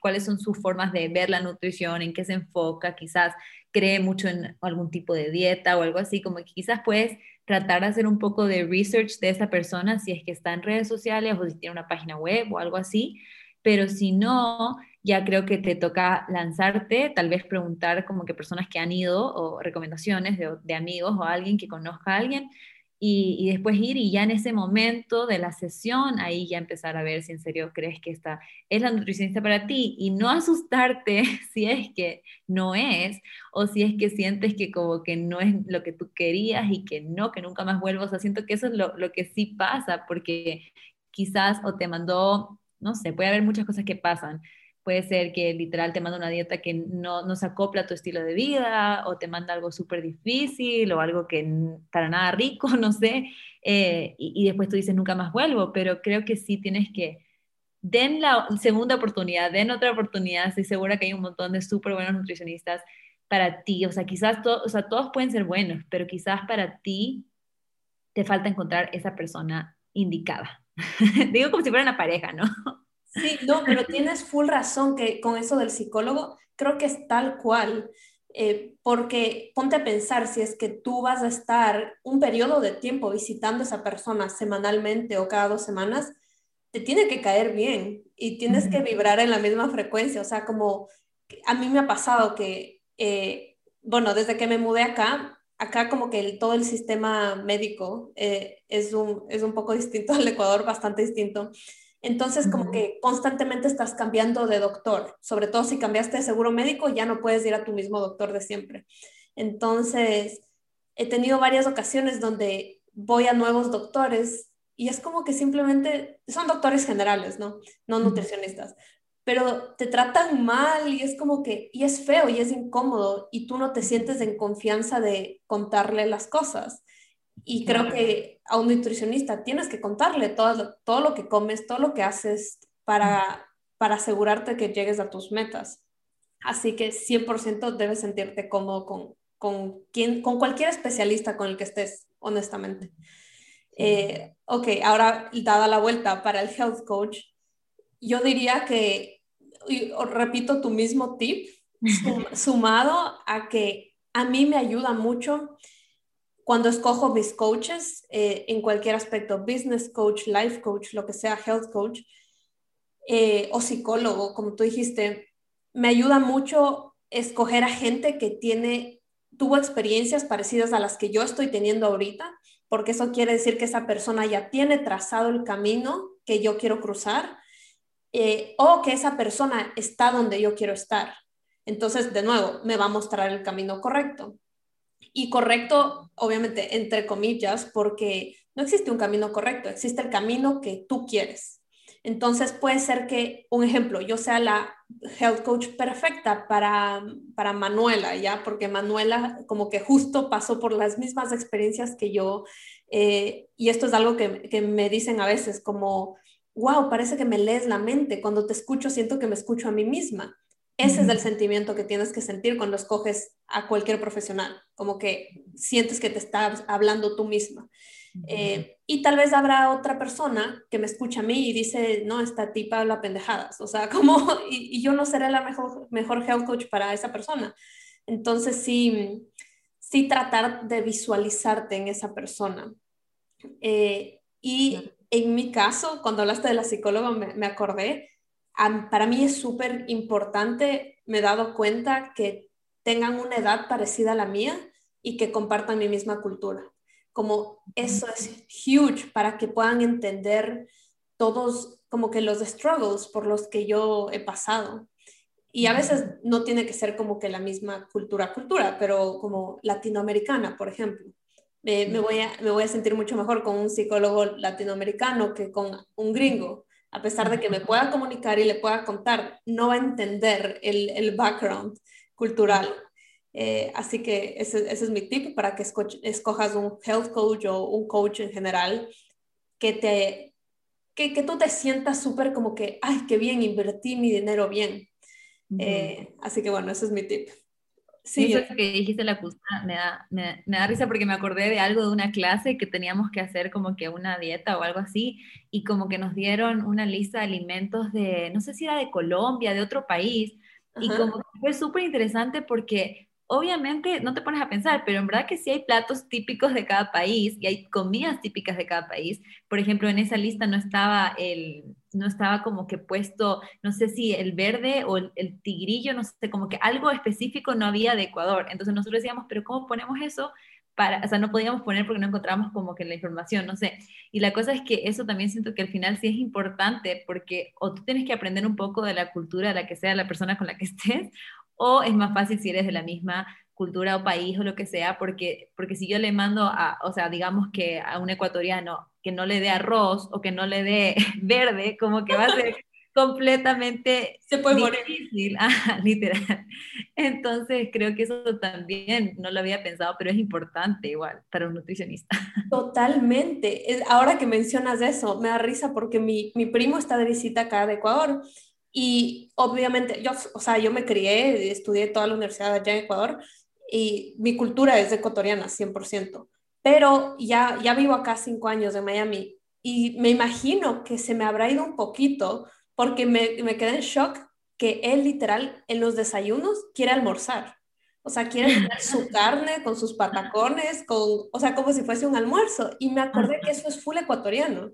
cuáles son sus formas de ver la nutrición, en qué se enfoca, quizás cree mucho en algún tipo de dieta o algo así, como que quizás puedes tratar de hacer un poco de research de esa persona si es que está en redes sociales o si tiene una página web o algo así, pero si no, ya creo que te toca lanzarte, tal vez preguntar como que personas que han ido o recomendaciones de, amigos o alguien que conozca a alguien y, después ir y ya en ese momento de la sesión, ahí ya empezar a ver si en serio crees que esta es la nutricionista para ti y no asustarte si es que no es o si es que sientes que como que no es lo que tú querías y que no, que nunca más vuelvo. O sea, siento que eso es lo, lo que sí pasa porque quizás o te mandó, no sé, puede haber muchas cosas que pasan Puede ser que literal te manda una dieta que no, no se acopla a tu estilo de vida o te manda algo súper difícil o algo que para nada rico, no sé, eh, y, después tú dices nunca más vuelvo, pero creo que sí tienes que, den la segunda oportunidad, den otra oportunidad, estoy segura que hay un montón de súper buenos nutricionistas para ti, o sea, quizás o sea, todos pueden ser buenos, pero quizás para ti te falta encontrar esa persona indicada. Digo como si fuera una pareja, ¿no? Sí, no, pero tienes full razón que con eso del psicólogo, creo que es tal cual. Eh, porque ponte a pensar si es que tú vas a estar un periodo de tiempo visitando a esa persona semanalmente o cada dos semanas, te tiene que caer bien y tienes que vibrar en la misma frecuencia. O sea, como a mí me ha pasado que, eh, bueno, desde que me mudé acá, acá como que todo el sistema médico eh, es, un, es un poco distinto al Ecuador, bastante distinto. Entonces, como que constantemente estás cambiando de doctor, sobre todo si cambiaste de seguro médico, ya no puedes ir a tu mismo doctor de siempre. Entonces, he tenido varias ocasiones donde voy a nuevos doctores y es como que simplemente son doctores generales, ¿no? No nutricionistas, pero te tratan mal y es como que, y es feo y es incómodo y tú no te sientes en confianza de contarle las cosas. Y creo que a un nutricionista tienes que contarle todo, todo lo que comes, todo lo que haces para, para asegurarte que llegues a tus metas. Así que 100% debes sentirte cómodo con, con, quien, con cualquier especialista con el que estés, honestamente. Eh, ok, ahora dada la vuelta para el health coach, yo diría que, repito tu mismo tip, sumado a que a mí me ayuda mucho cuando escojo mis coaches eh, en cualquier aspecto, business coach, life coach, lo que sea, health coach eh, o psicólogo, como tú dijiste, me ayuda mucho escoger a gente que tiene, tuvo experiencias parecidas a las que yo estoy teniendo ahorita, porque eso quiere decir que esa persona ya tiene trazado el camino que yo quiero cruzar eh, o que esa persona está donde yo quiero estar. Entonces, de nuevo, me va a mostrar el camino correcto. Y correcto, obviamente, entre comillas, porque no existe un camino correcto, existe el camino que tú quieres. Entonces puede ser que, un ejemplo, yo sea la health coach perfecta para, para Manuela, ¿ya? Porque Manuela como que justo pasó por las mismas experiencias que yo. Eh, y esto es algo que, que me dicen a veces como, wow, parece que me lees la mente. Cuando te escucho siento que me escucho a mí misma. Ese es el sentimiento que tienes que sentir cuando escoges a cualquier profesional, como que sientes que te estás hablando tú misma. Eh, y tal vez habrá otra persona que me escucha a mí y dice, no, esta tipa habla pendejadas, o sea, como, y, yo no seré la mejor, mejor health coach para esa persona. Entonces, sí, sí tratar de visualizarte en esa persona. Eh, y en mi caso, cuando hablaste de la psicóloga, me, me acordé, para mí es súper importante, me he dado cuenta que tengan una edad parecida a la mía y que compartan mi misma cultura. Como eso es huge para que puedan entender todos como que los struggles por los que yo he pasado. Y a veces no tiene que ser como que la misma cultura, cultura, pero como latinoamericana, por ejemplo. me, voy a, me voy a sentir mucho mejor con un psicólogo latinoamericano que con un gringo, a pesar de que me pueda comunicar y le pueda contar, no va a entender el, el background cultural. Eh, así que ese, ese, es mi tip para que escojas un health coach o un coach en general que te que, que tú te sientas súper como que, ay, qué bien, invertí mi dinero bien. Eh, así que bueno, ese es mi tip. Sí, eso que dijiste la cultura me da, me, da risa porque me acordé de algo de una clase que teníamos que hacer como que una dieta o algo así y como que nos dieron una lista de alimentos de, no sé si era de Colombia, de otro país, y como que fue súper interesante porque obviamente no te pones a pensar, pero en verdad que sí hay platos típicos de cada país y hay comidas típicas de cada país. Por ejemplo, en esa lista no estaba el, no estaba como que puesto, no sé si el verde o el, tigrillo, no sé, como que algo específico no había de Ecuador. Entonces nosotros decíamos, pero ¿cómo ponemos eso? Para, o sea, no podíamos poner porque no encontramos como que la información, no sé. Y la cosa es que eso también siento que al final sí es importante porque o tú tienes que aprender un poco de la cultura de la que sea la persona con la que estés, o es más fácil si eres de la misma cultura o país o lo que sea, porque, porque si yo le mando a, o sea, digamos que a un ecuatoriano que no le dé arroz o que no le dé verde, como que va a ser completamente Se puede difícil, literal. Entonces creo que eso también no lo había pensado, pero es importante igual para un nutricionista. Totalmente. Ahora que mencionas eso, me da risa porque mi, mi primo está de visita acá de Ecuador y obviamente, yo, o sea, yo me crié, estudié toda la universidad allá en Ecuador y mi cultura es ecuatoriana, 100%. Pero ya, ya vivo acá cinco años en Miami y me imagino que se me habrá ido un poquito porque me, me quedé en shock que él literal en los desayunos quiere almorzar. O sea, quiere tener su carne con sus patacones, con, o sea, como si fuese un almuerzo. Y me acordé que eso es full ecuatoriano.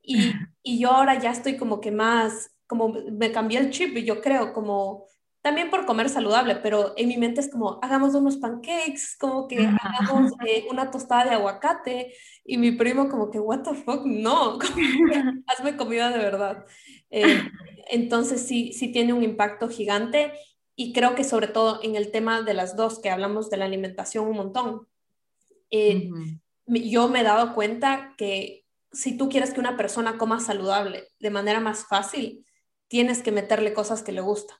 Y, y yo ahora ya estoy como que más como me cambié el chip y yo creo como también por comer saludable, pero en mi mente es como hagamos unos pancakes, como que hagamos eh, una tostada de aguacate. Y mi primo como que what the fuck, no, hazme comida de verdad. Eh, entonces sí, sí tiene un impacto gigante y creo que sobre todo en el tema de las dos, que hablamos de la alimentación un montón, eh, yo me he dado cuenta que si tú quieres que una persona coma saludable de manera más fácil, tienes que meterle cosas que le gustan,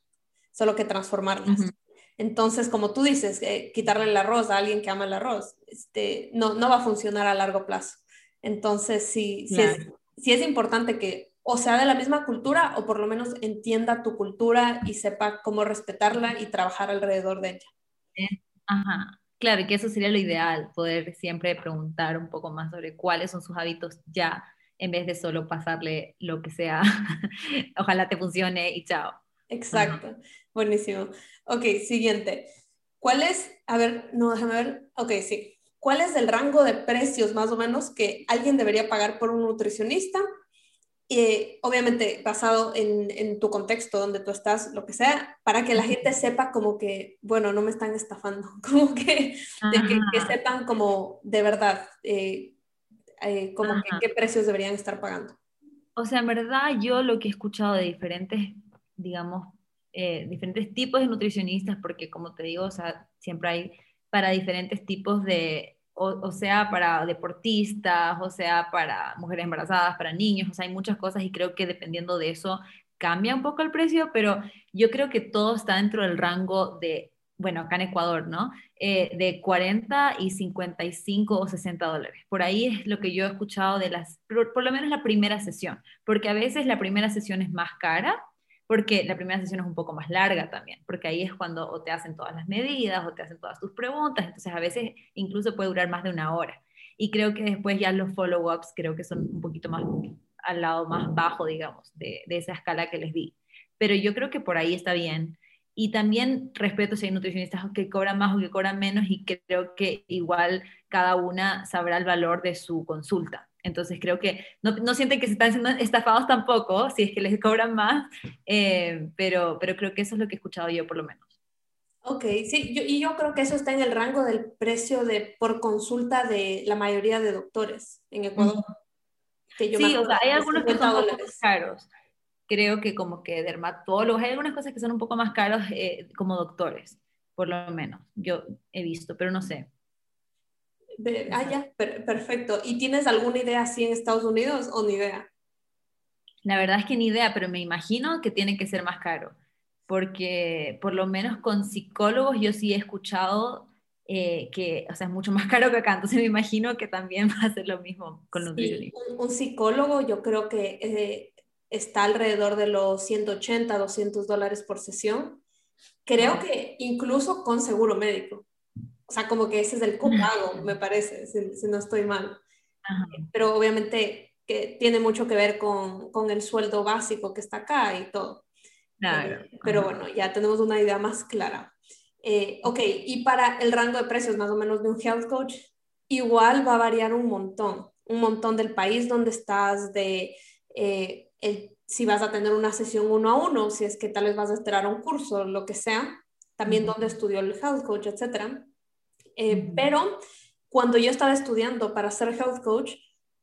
solo que transformarlas. Entonces, como tú dices, eh, quitarle el arroz a alguien que ama el arroz, este, no, no va a funcionar a largo plazo. Entonces, sí, sí, es, sí es importante que o sea de la misma cultura o por lo menos entienda tu cultura y sepa cómo respetarla y trabajar alrededor de ella. Ajá. Claro, y que eso sería lo ideal, poder siempre preguntar un poco más sobre cuáles son sus hábitos ya en vez de solo pasarle lo que sea. Ojalá te funcione y chao. Exacto, buenísimo. Ok, siguiente. ¿Cuál es, a ver, no, déjame ver, ok, sí. ¿Cuál es el rango de precios más o menos que alguien debería pagar por un nutricionista? Eh, obviamente basado en, en, tu contexto, donde tú estás, lo que sea, para que la gente sepa como que, bueno, no me están estafando, como que, que, sepan como de verdad eh, eh, como que, qué precios deberían estar pagando. O sea, en verdad yo lo que he escuchado de diferentes, digamos, eh, diferentes tipos de nutricionistas, porque como te digo, o sea, siempre hay para diferentes tipos de, o, sea, para deportistas, o sea, para mujeres embarazadas, para niños, o sea, hay muchas cosas y creo que dependiendo de eso cambia un poco el precio, pero yo creo que todo está dentro del rango de bueno, acá en Ecuador, ¿no? Eh, de 40 y 55 o 60 dólares. Por ahí es lo que yo he escuchado de las, por, lo menos la primera sesión, porque a veces la primera sesión es más cara, porque la primera sesión es un poco más larga también, porque ahí es cuando o te hacen todas las medidas o te hacen todas tus preguntas, entonces a veces incluso puede durar más de una hora. Y creo que después ya los follow-ups creo que son un poquito más al lado más bajo, digamos, de, de esa escala que les di. Pero yo creo que por ahí está bien y también respeto si hay nutricionistas que cobran más o que cobran menos y creo que igual cada una sabrá el valor de su consulta. Entonces creo que no, no sienten que se están siendo estafados tampoco, si es que les cobran más, eh, pero, pero creo que eso es lo que he escuchado yo por lo menos. Ok, sí, yo, y yo creo que eso está en el rango del precio de, por consulta de la mayoría de doctores en Ecuador. Que yo sí, o sea, hay algunos que 50 son caros. Creo que como que dermatólogos, hay algunas cosas que son un poco más caros eh, como doctores, por lo menos. Yo he visto, pero no sé. De- ah, ya, per- perfecto. ¿Y tienes alguna idea así en Estados Unidos o ni idea? La verdad es que ni idea, pero me imagino que tiene que ser más caro, porque por lo menos con psicólogos yo sí he escuchado eh, que, o sea, es mucho más caro que acá, entonces me imagino que también va a ser lo mismo con Sí, nutricionistas. un, un psicólogo yo creo que eh, está alrededor de los 180, 200 dólares por sesión. Creo que incluso con seguro médico. O sea, como que ese es el copago, me parece, si, si no estoy mal. Ajá. Pero obviamente que tiene mucho que ver con, con el sueldo básico que está acá y todo. Claro. Eh, pero bueno, ya tenemos una idea más clara. Eh, ok, y para el rango de precios más o menos de un health coach, igual va a variar un montón, un montón del país donde estás, de eh, el- si vas a tener una sesión uno a uno, si es que tal vez vas a esperar un curso, lo que sea, también Ujú. donde estudió el health coach, etc. Eh. Pero cuando yo estaba estudiando para ser health coach,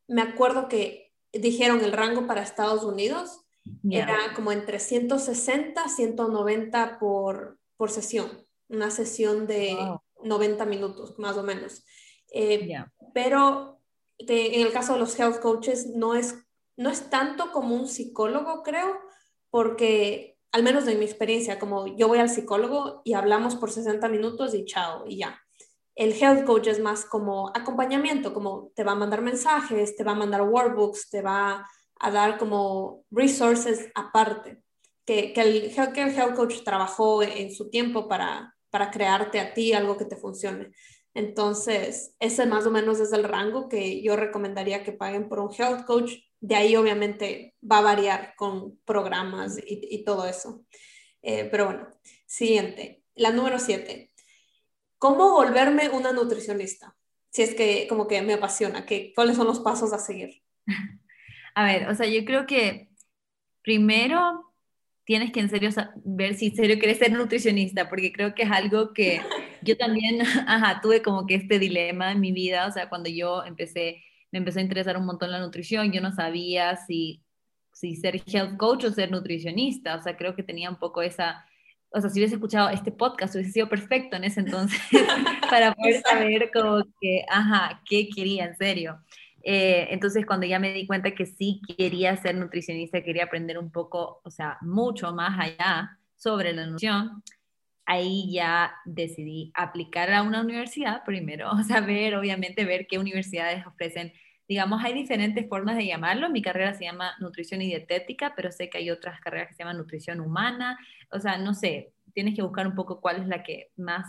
me acuerdo que dijeron el rango para Estados Unidos Ya. era como entre 160, 190 por, por sesión, una sesión de Wow. 90 minutos más o menos. Eh, Ya. Pero de- en el caso de los health coaches no es, no es tanto como un psicólogo, creo, porque al menos en mi experiencia, como yo voy al psicólogo y hablamos por 60 minutos y chao, y ya. El health coach es más como acompañamiento, como te va a mandar mensajes, te va a mandar workbooks, te va a dar como resources aparte, que, que, el, que el health coach trabajó en su tiempo para, para crearte a ti algo que te funcione. Entonces, ese más o menos es el rango que yo recomendaría que paguen por un health coach. De ahí obviamente va a variar con programas y, y todo eso. Eh, pero bueno, siguiente, la número siete. ¿Cómo volverme una nutricionista? Si es que como que me apasiona, que, ¿cuáles son los pasos a seguir? A ver, o sea, yo creo que primero tienes que en serio ver si en serio quieres ser nutricionista, porque creo que es algo que yo también, ajá, tuve como que este dilema en mi vida, o sea, cuando yo empecé, me empezó a interesar un montón la nutrición, yo no sabía si, si ser health coach o ser nutricionista, o sea, creo que tenía un poco esa, o sea, si hubiese escuchado este podcast hubiese sido perfecto en ese entonces para poder saber como que, ajá, qué quería en serio. Eh, entonces, cuando ya me di cuenta que sí quería ser nutricionista, quería aprender un poco, o sea, mucho más allá sobre la nutrición, ahí ya decidí aplicar a una universidad primero, o sea, ver, obviamente, ver qué universidades ofrecen. Digamos, hay diferentes formas de llamarlo. Mi carrera se llama nutrición y dietética, pero sé que hay otras carreras que se llaman nutrición humana. O sea, no sé, tienes que buscar un poco cuál es la que más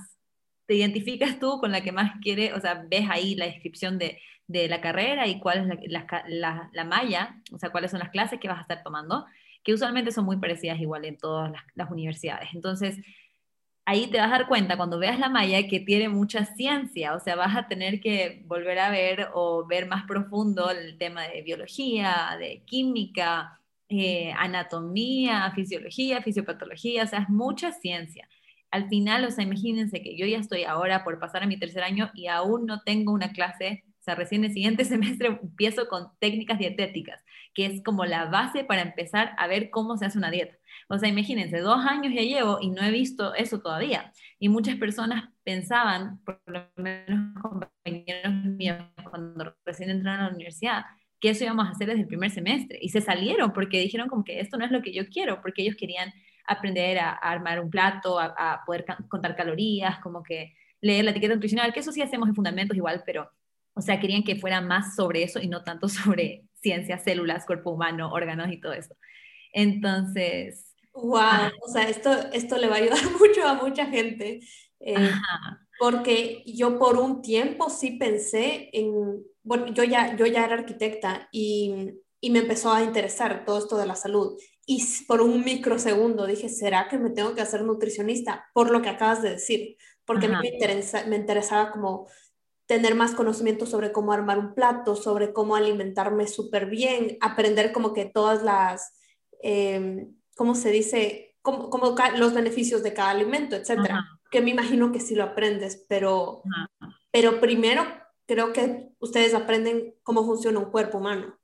te identificas tú con la que más quiere, o sea, ves ahí la descripción de, de la carrera y cuál es la, la, la, la, malla, o sea, cuáles son las clases que vas a estar tomando, que usualmente son muy parecidas igual en todas las, las universidades. Entonces, ahí te vas a dar cuenta cuando veas la malla que tiene mucha ciencia, o sea, vas a tener que volver a ver o ver más profundo el tema de biología, de química, eh, anatomía, fisiología, fisiopatología, o sea, es mucha ciencia al final, o sea, imagínense que yo ya estoy ahora por pasar a mi tercer año y aún no tengo una clase, o sea, recién el siguiente semestre empiezo con técnicas dietéticas, que es como la base para empezar a ver cómo se hace una dieta. O sea, imagínense, dos años ya llevo y no he visto eso todavía. Y muchas personas pensaban, por lo menos compañeros míos, cuando recién entraron a la universidad, que eso íbamos a hacer desde el primer semestre. Y se salieron porque dijeron como que esto no es lo que yo quiero, porque ellos querían aprender a, a armar un plato, a, a poder contar calorías, como que leer la etiqueta nutricional, que eso sí hacemos en fundamentos igual, pero, o sea, querían que fuera más sobre eso y no tanto sobre ciencias, células, cuerpo humano, órganos y todo eso. Entonces... Wow, o sea, esto, esto le va a ayudar mucho a mucha gente, eh, porque yo por un tiempo sí pensé en, bueno, yo ya, yo ya era arquitecta y, y me empezó a interesar todo esto de la salud y por un microsegundo dije, ¿será que me tengo que hacer nutricionista? Por lo que acabas de decir, porque Ajá. a mí me, interesa, me interesaba como tener más conocimiento sobre cómo armar un plato, sobre cómo alimentarme súper bien, aprender como que todas las, eh, ¿cómo se dice? Como, como los beneficios de cada alimento, etcétera. Que me imagino que sí lo aprendes, pero, Ajá. pero primero creo que ustedes aprenden cómo funciona un cuerpo humano.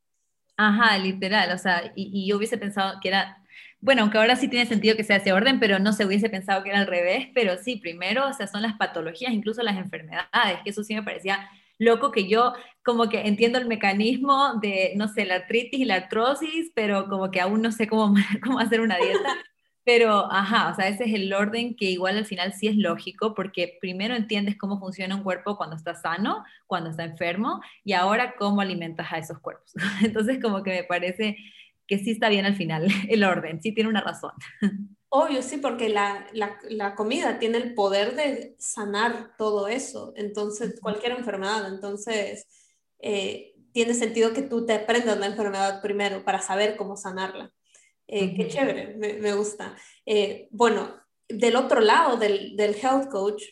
Ajá, literal, o sea, y, y yo hubiese pensado que era bueno, aunque ahora sí tiene sentido que sea ese orden, pero no se hubiese pensado que era al revés, pero sí, primero, o sea, son las patologías, incluso las enfermedades, que eso sí me parecía loco que yo como que entiendo el mecanismo de, no sé, la artritis y la artrosis, pero como que aún no sé cómo, cómo hacer una dieta. Pero, ajá, o sea, ese es el orden que igual al final sí es lógico, porque primero entiendes cómo funciona un cuerpo cuando está sano, cuando está enfermo, y ahora cómo alimentas a esos cuerpos. Entonces, como que me parece que sí está bien al final el orden, sí tiene una razón. Obvio, sí, porque la, la, la comida tiene el poder de sanar todo eso, entonces cualquier enfermedad, entonces eh, tiene sentido que tú te aprendas la enfermedad primero para saber cómo sanarla. Eh, qué chévere, me, me gusta. Eh, bueno, del otro lado del, del health coach,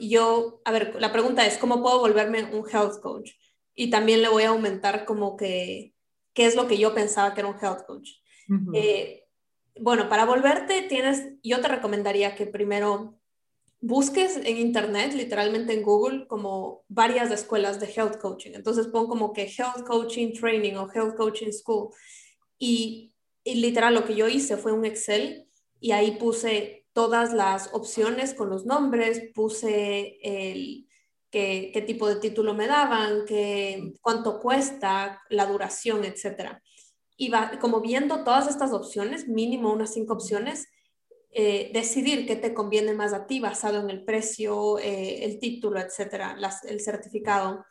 yo, a ver, la pregunta es, ¿cómo puedo volverme un health coach? Y también le voy a aumentar como que qué es lo que yo pensaba que era un health coach. Eh, bueno, para volverte tienes, yo te recomendaría que primero busques en internet, literalmente en Google, como varias escuelas de health coaching. Entonces pon como que health coaching training o health coaching school. Y, y literal lo que yo hice fue un Excel y ahí puse todas las opciones con los nombres, puse el, qué, tipo de título me daban, qué, cuánto cuesta, la duración, etc. Y va, como viendo todas estas opciones, mínimo unas cinco opciones, eh, decidir qué te conviene más a ti basado en el precio, eh, el título, etcétera, el certificado.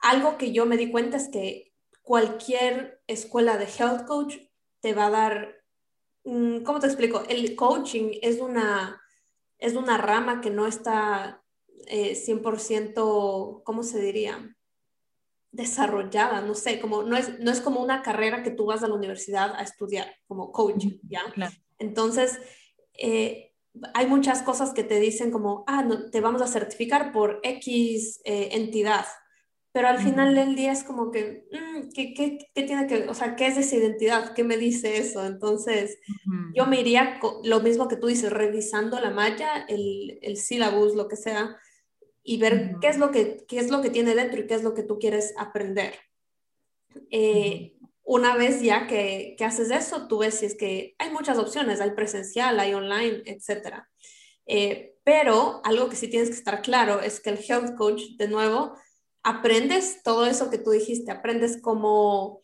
Algo que yo me di cuenta es que cualquier escuela de health coach te va a dar, ¿cómo te explico? El coaching es una, es una rama que no está 100%, eh, ¿cómo se diría? Desarrollada, no sé, como no es, no es como una carrera que tú vas a la universidad a estudiar, como coaching, ¿ya? Entonces, eh, hay muchas cosas que te dicen como, ah, no, te vamos a certificar por X eh, entidad, pero al final del día es como que, mm, ¿qué, qué, qué, tiene que, o sea, qué es esa identidad? ¿Qué me dice eso? Entonces, yo me iría, lo mismo que tú dices, revisando la malla, el, el syllabus, lo que sea, y ver qué, es lo que, qué es lo que tiene dentro y qué es lo que tú quieres aprender. Eh, una vez ya que, que, haces eso, tú ves si es que hay muchas opciones, hay presencial, hay online, etc. Eh, pero algo que sí tienes que estar claro es que el health coach, de nuevo, aprendes todo eso que tú dijiste, aprendes cómo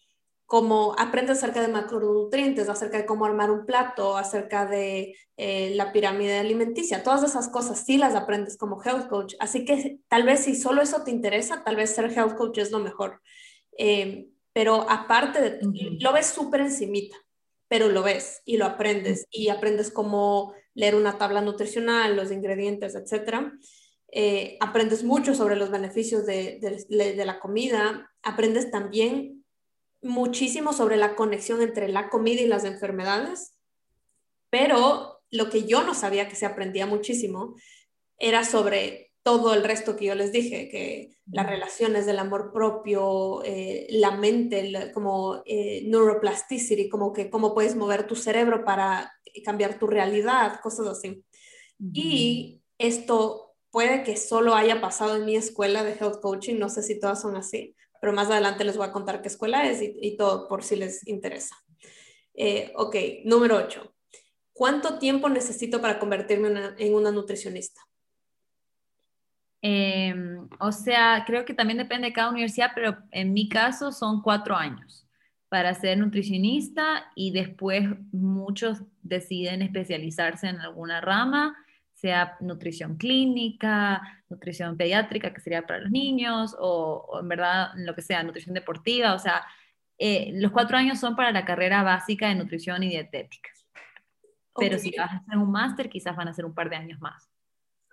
como aprendes acerca de macronutrientes, acerca de cómo armar un plato, acerca de eh, la pirámide alimenticia, todas esas cosas sí las aprendes como health coach. Así que tal vez si solo eso te interesa, tal vez ser health coach es lo mejor. Eh, pero aparte, de, lo ves súper encimita, pero lo ves y lo aprendes y aprendes cómo leer una tabla nutricional, los ingredientes, etc. Eh, aprendes mucho sobre los beneficios de, de, de la comida, aprendes también muchísimo sobre la conexión entre la comida y las enfermedades, pero lo que yo no sabía que se aprendía muchísimo era sobre todo el resto que yo les dije, que las relaciones del amor propio, eh, la mente, como eh, neuroplasticity, como que cómo puedes mover tu cerebro para cambiar tu realidad, cosas así. Y esto puede que solo haya pasado en mi escuela de health coaching, no sé si todas son así, pero más adelante les voy a contar qué escuela es y, todo por si les interesa. Eh, ok, número 8. ¿Cuánto tiempo necesito para convertirme en una nutricionista? Em, o sea, creo que también depende de cada universidad, pero en mi caso son cuatro años para ser nutricionista y después muchos deciden especializarse en alguna rama sea nutrición clínica, nutrición pediátrica, que sería para los niños, o, en verdad lo que sea, nutrición deportiva, o sea, eh, los cuatro años son para la carrera básica de nutrición y dietética. Pero si vas a hacer un máster, quizás van a ser un par de años más.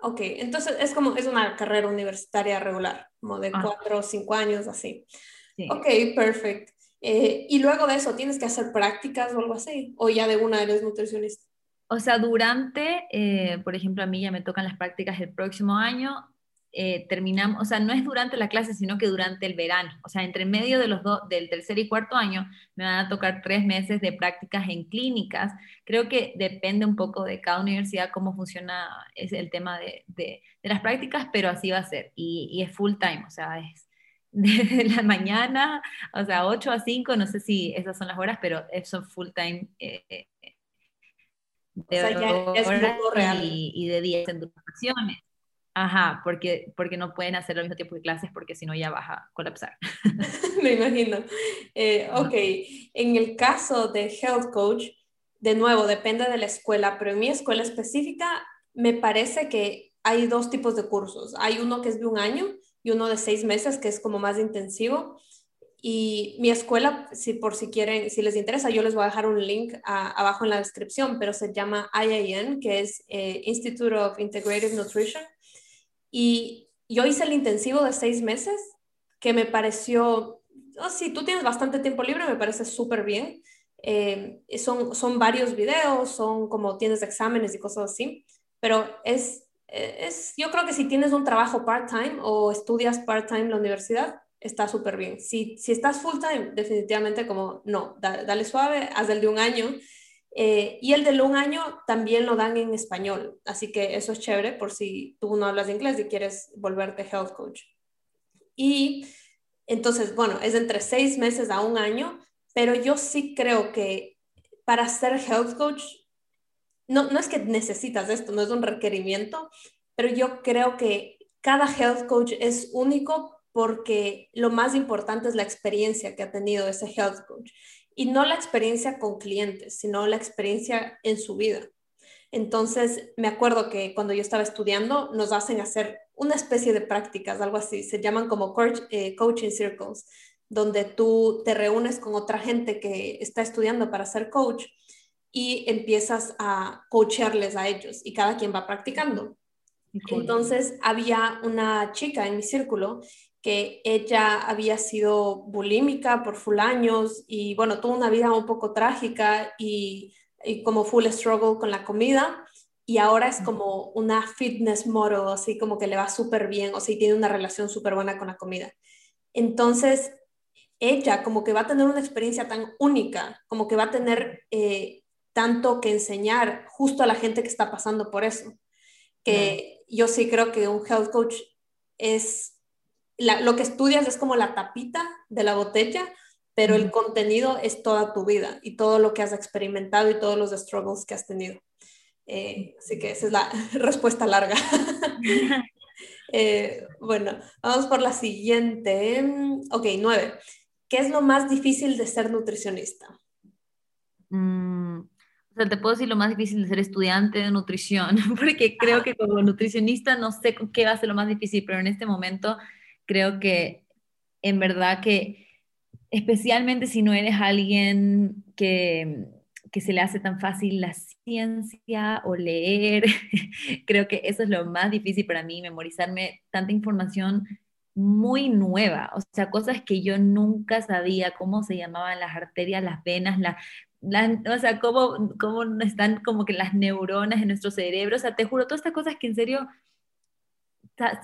Ok, entonces es como, es una carrera universitaria regular, como de ah. cuatro o cinco años, así. Ok, perfecto. Eh, y luego de eso, ¿tienes que hacer prácticas o algo así? ¿O ya de una eres nutricionista? O sea, durante, eh, por ejemplo, a mí ya me tocan las prácticas el próximo año, eh, terminamos, o sea, no es durante la clase, sino que durante el verano. O sea, entre medio de los dos, del tercer y cuarto año, me van a tocar tres meses de prácticas en clínicas. Creo que depende un poco de cada universidad cómo funciona es el tema de, de, las prácticas, pero así va a ser. Y, y, es full time, o sea, es, de la mañana, o sea, 8 a 5, no sé si esas son las horas, pero son full time. Eh, de o sea, horas real. Y, y, de días en vacaciones. Ajá, porque, porque no pueden hacer al mismo tiempo que clases porque si no ya vas a colapsar. Me imagino. Eh, ok, en el caso de Health Coach, de nuevo, depende de la escuela, pero en mi escuela específica me parece que hay dos tipos de cursos. Hay uno que es de un año y uno de seis meses, que es como más intensivo. Y mi escuela, si por si quieren, si les interesa, yo les voy a dejar un link abajo en la descripción, pero se llama IIN, que es eh, Institute of Integrative Nutrition. Y yo hice el intensivo de seis meses, que me pareció, oh, si tú tienes bastante tiempo libre, me parece súper bien. Eh, son, son varios videos, son como tienes exámenes y cosas así, pero es, es yo creo que si tienes un trabajo part-time o estudias part-time en la universidad, está súper bien. Si, si estás full-time, definitivamente como no, dale suave, haz el de un año eh, y el de un año también lo dan en español, así que eso es chévere por si tú no hablas inglés y quieres volverte health coach. Y entonces, bueno, es entre seis meses a un año, pero yo sí creo que para ser health coach, no, no es que necesitas esto, no es un requerimiento, pero yo creo que cada health coach es único porque lo más importante es la experiencia que ha tenido ese health coach y no la experiencia con clientes, sino la experiencia en su vida. Entonces, me acuerdo que cuando yo estaba estudiando, nos hacen hacer una especie de prácticas, algo así, se llaman como eh, coaching circles, donde tú te reúnes con otra gente que está estudiando para ser coach y empiezas a coacharles a ellos y cada quien va practicando. Entonces, había una chica en mi círculo que ella había sido bulímica por full años y bueno, tuvo una vida un poco trágica y, como full struggle con la comida y ahora es como una fitness model, así como que le va súper bien, o sea, y tiene una relación súper buena con la comida. Entonces, ella como que va a tener una experiencia tan única, como que va a tener eh, tanto que enseñar justo a la gente que está pasando por eso, que yo sí creo que un health coach es lo que estudias es como la tapita de la botella, pero el contenido es toda tu vida y todo lo que has experimentado y todos los struggles que has tenido. Eh, así que esa es la respuesta larga. Eh, bueno, vamos por la siguiente. Ok, nueve. ¿Qué es lo más difícil de ser nutricionista? Mm, o sea, te puedo decir lo más difícil de ser estudiante de nutrición, porque creo que como nutricionista no sé qué va a ser lo más difícil, pero en este momento creo que en verdad que especialmente si no eres alguien que, que se le hace tan fácil la ciencia o leer, creo que eso es lo más difícil para mí, memorizarme tanta información muy nueva, o sea, cosas que yo nunca sabía, cómo se llamaban las arterias, las venas, la, o sea, cómo, cómo están como que las neuronas en nuestro cerebro, o sea, te juro, todas estas cosas que en serio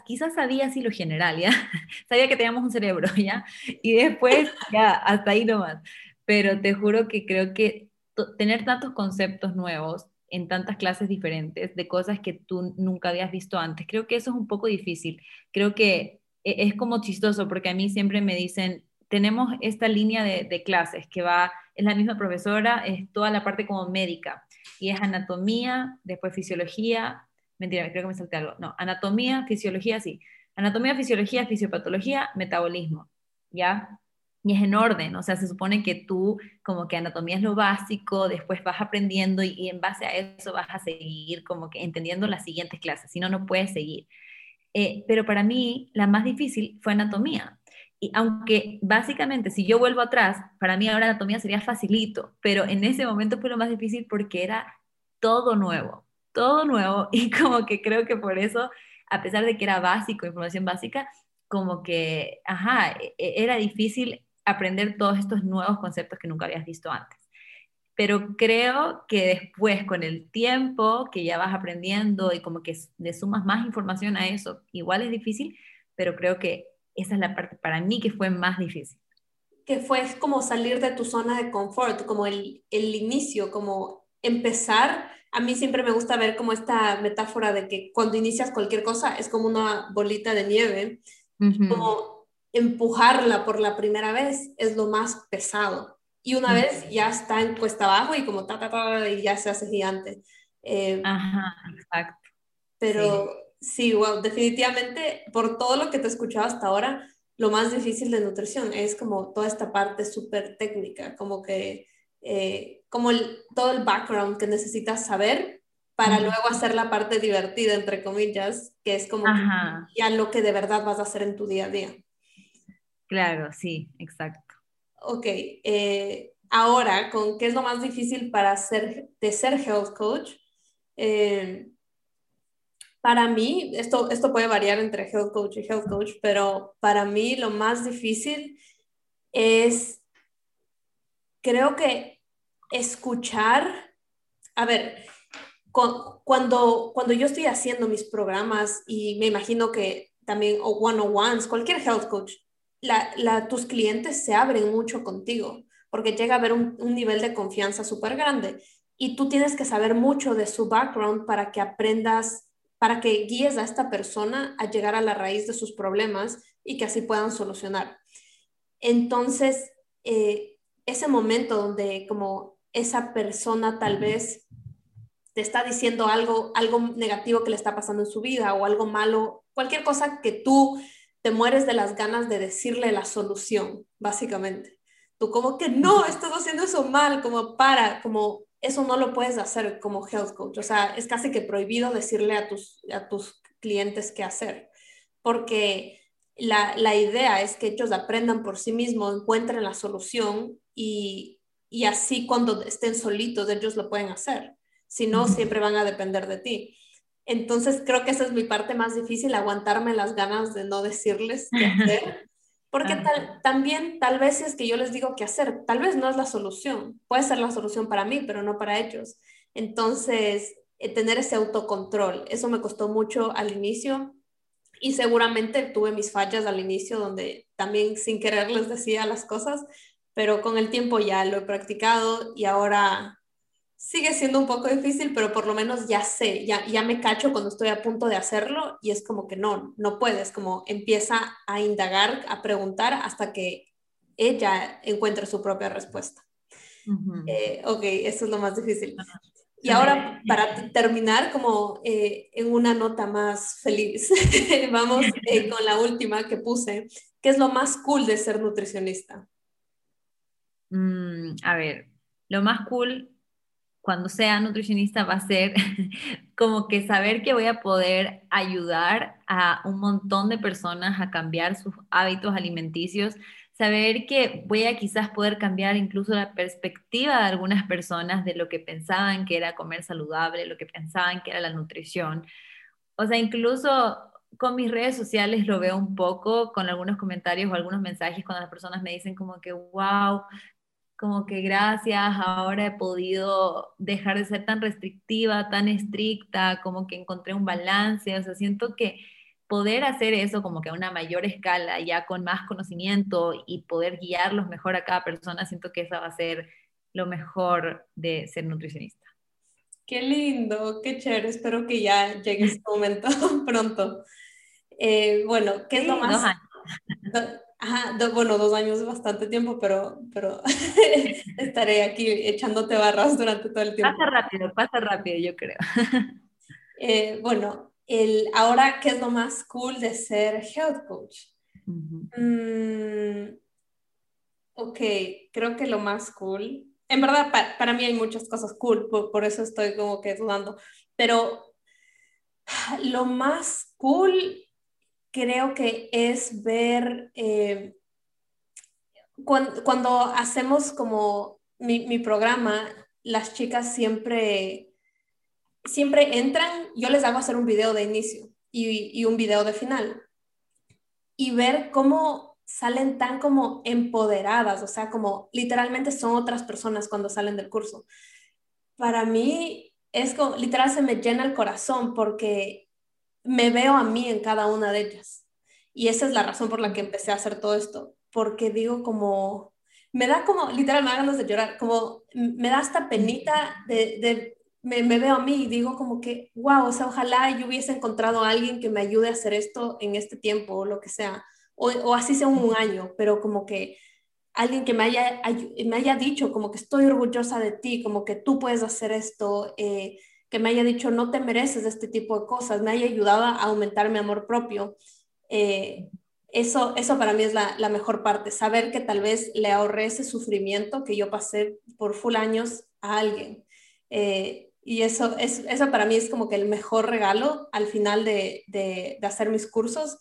quizás sabía así lo general, ¿ya? sabía que teníamos un cerebro, ¿ya? Y después, ya, hasta ahí nomás. Pero te juro que creo que tener tantos conceptos nuevos en tantas clases diferentes de cosas que tú nunca habías visto antes, creo que eso es un poco difícil. Creo que e, es como chistoso porque a mí siempre me dicen, tenemos esta línea de, de clases que va, es la misma profesora, es toda la parte como médica y es anatomía, después fisiología, mentira, creo que me salté algo. No, anatomía, fisiología, sí. Anatomía, fisiología, fisiopatología, metabolismo, ¿ya? Y es en orden, o sea, se supone que tú como que anatomía es lo básico, después vas aprendiendo y, en base a eso vas a seguir como que entendiendo las siguientes clases, si no, no puedes seguir. Eh, pero para mí la más difícil fue anatomía. Y aunque básicamente si yo vuelvo atrás, para mí ahora anatomía sería facilito, pero en ese momento fue lo más difícil porque era todo nuevo todo nuevo y como que creo que por eso, a pesar de que era básico, información básica, como que, ajá, e, e, era difícil aprender todos estos nuevos conceptos que nunca habías visto antes. Pero creo que después, con el tiempo que ya vas aprendiendo y como que le sumas más información a eso, igual es difícil, pero creo que esa es la parte para mí que fue más difícil. Que fue como salir de tu zona de confort, como el, el inicio, como empezar a mí siempre me gusta ver como esta metáfora de que cuando inicias cualquier cosa es como una bolita de nieve, como empujarla por la primera vez es lo más pesado. Y una vez ya está en cuesta abajo y como ta, ta, ta, y ya se hace gigante. Eh, Ajá, exacto. pero sí. wow, definitivamente por todo lo que te he escuchado hasta ahora, lo más difícil de nutrición es como toda esta parte súper técnica, como que, eh, como el, todo el background que necesitas saber para luego hacer la parte divertida, entre comillas, que es como ya lo que de verdad vas a hacer en tu día a día. Claro, sí, exacto. Ok, eh, ahora, ¿con qué es lo más difícil para ser, de ser health coach? Eh, para mí, esto, esto puede variar entre health coach y health coach, pero para mí lo más difícil es, creo que escuchar, a ver, cuando, cuando yo estoy haciendo mis programas y me imagino que también, o one-on-ones, cualquier health coach, la, tus clientes se abren mucho contigo porque llega a haber un, nivel de confianza súper grande y tú tienes que saber mucho de su background para que aprendas, para que guíes a esta persona a llegar a la raíz de sus problemas y que así puedan solucionar. Entonces, eh, ese momento donde como esa persona tal vez te está diciendo algo, algo negativo que le está pasando en su vida o algo malo, cualquier cosa que tú te mueres de las ganas de decirle la solución, básicamente. Tú como que no, estás haciendo eso mal, como para, como eso no lo puedes hacer como health coach. O sea, es casi que prohibido decirle a tus, a tus clientes qué hacer, porque la, la idea es que ellos aprendan por sí mismos, encuentren la solución y, y así cuando estén solitos ellos lo pueden hacer. Si no, siempre van a depender de ti. Entonces creo que esa es mi parte más difícil, aguantarme las ganas de no decirles qué hacer. Porque tal, también tal vez es que yo les digo qué hacer, tal vez no es la solución, puede ser la solución para mí, pero no para ellos. Entonces, eh, tener ese autocontrol, eso me costó mucho al inicio y seguramente tuve mis fallas al inicio donde también sin querer les decía las cosas, pero con el tiempo ya lo he practicado y ahora sigue siendo un poco difícil, pero por lo menos ya sé, ya, ya me cacho cuando estoy a punto de hacerlo y es como que no, no puedes, como empieza a indagar, a preguntar hasta que ella encuentre su propia respuesta. Eh, ok, eso es lo más difícil. Y ahora, para terminar, como eh, en una nota más feliz, vamos eh, con la última que puse, ¿qué es lo más cool de ser nutricionista? Mm, a ver, lo más cool cuando sea nutricionista va a ser como que saber que voy a poder ayudar a un montón de personas a cambiar sus hábitos alimenticios, saber que voy a quizás poder cambiar incluso la perspectiva de algunas personas de lo que pensaban que era comer saludable, lo que pensaban que era la nutrición. O sea, incluso con mis redes sociales lo veo un poco, con algunos comentarios o algunos mensajes cuando las personas me dicen como que, wow, como que gracias, ahora he podido dejar de ser tan restrictiva, tan estricta, como que encontré un balance, o sea, siento que poder hacer eso como que a una mayor escala, ya con más conocimiento y poder guiarlos mejor a cada persona, siento que eso va a ser lo mejor de ser nutricionista. Qué lindo, qué chévere, espero que ya llegue ese momento pronto. Eh, bueno, ¿qué es lo más? Ajá, bueno, dos años es bastante tiempo, pero, pero estaré aquí echándote barras durante todo el tiempo. Pasa rápido, pasa rápido, yo creo. Eh, bueno, el, ahora, ¿qué es lo más cool de ser health coach? Mm, ok, creo que lo más cool, en verdad para mí hay muchas cosas cool, por, por eso estoy como que dudando, pero lo más cool creo que es ver eh, cuando, hacemos como mi, programa, las chicas siempre, siempre entran, yo les hago hacer un video de inicio y, y un video de final y ver cómo salen tan como empoderadas, o sea, como literalmente son otras personas cuando salen del curso. Para mí es como, literal se me llena el corazón porque me veo a mí en cada una de ellas. Y esa es la razón por la que empecé a hacer todo esto, porque digo como, me da como, literal, me da ganas de llorar, como me da esta penita de, me, veo a mí y digo como que, wow, o sea, ojalá yo hubiese encontrado a alguien que me ayude a hacer esto en este tiempo o lo que sea, o, así sea un, año, pero como que alguien que me haya, me haya dicho como que estoy orgullosa de ti, como que tú puedes hacer esto, eh, me haya dicho no te mereces este tipo de cosas, me haya ayudado a aumentar mi amor propio. Eh, eso, eso para mí es la, la, mejor parte, saber que tal vez le ahorré ese sufrimiento que yo pasé por full años a alguien. Eh, y eso, es, eso para mí es como que el mejor regalo al final de, de, hacer mis cursos,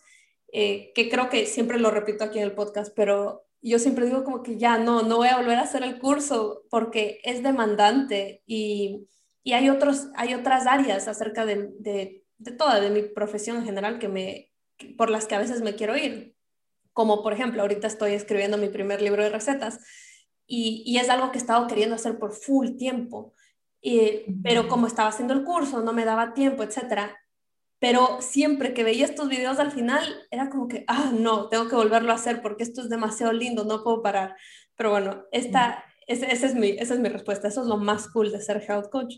eh, que creo que siempre lo repito aquí en el podcast, pero yo siempre digo como que ya no, no voy a volver a hacer el curso porque es demandante y, y hay, otros, hay otras áreas acerca de, de, de, toda, de mi profesión en general que me, por las que a veces me quiero ir. Como por ejemplo, ahorita estoy escribiendo mi primer libro de recetas y, y es algo que he estado queriendo hacer por full tiempo pero como estaba haciendo el curso, no me daba tiempo, etcétera. Pero siempre que veía estos videos al final, era como que, ah, no, tengo que volverlo a hacer porque esto es demasiado lindo, no puedo parar. Pero bueno, esta, esa, es mi, esa es mi respuesta, eso es lo más cool de ser health coach.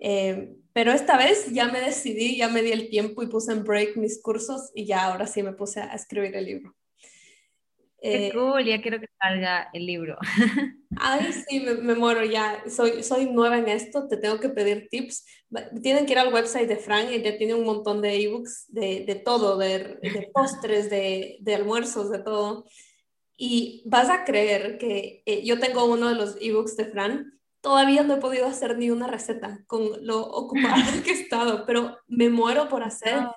Eh, pero esta vez ya me decidí, ya me di el tiempo y puse en break mis cursos y ya ahora sí me puse a escribir el libro. Qué eh, cool, ya quiero que salga el libro. Ay, sí, me, muero ya. Soy, soy nueva en esto, te tengo que pedir tips. Tienen que ir al website de Frank, ella tiene un montón de ebooks de, de todo, de, de postres, de, de, almuerzos, de todo. Y vas a creer que eh, yo tengo uno de los ebooks de Fran. Todavía no he podido hacer ni una receta con lo ocupado que he estado, pero me muero por hacer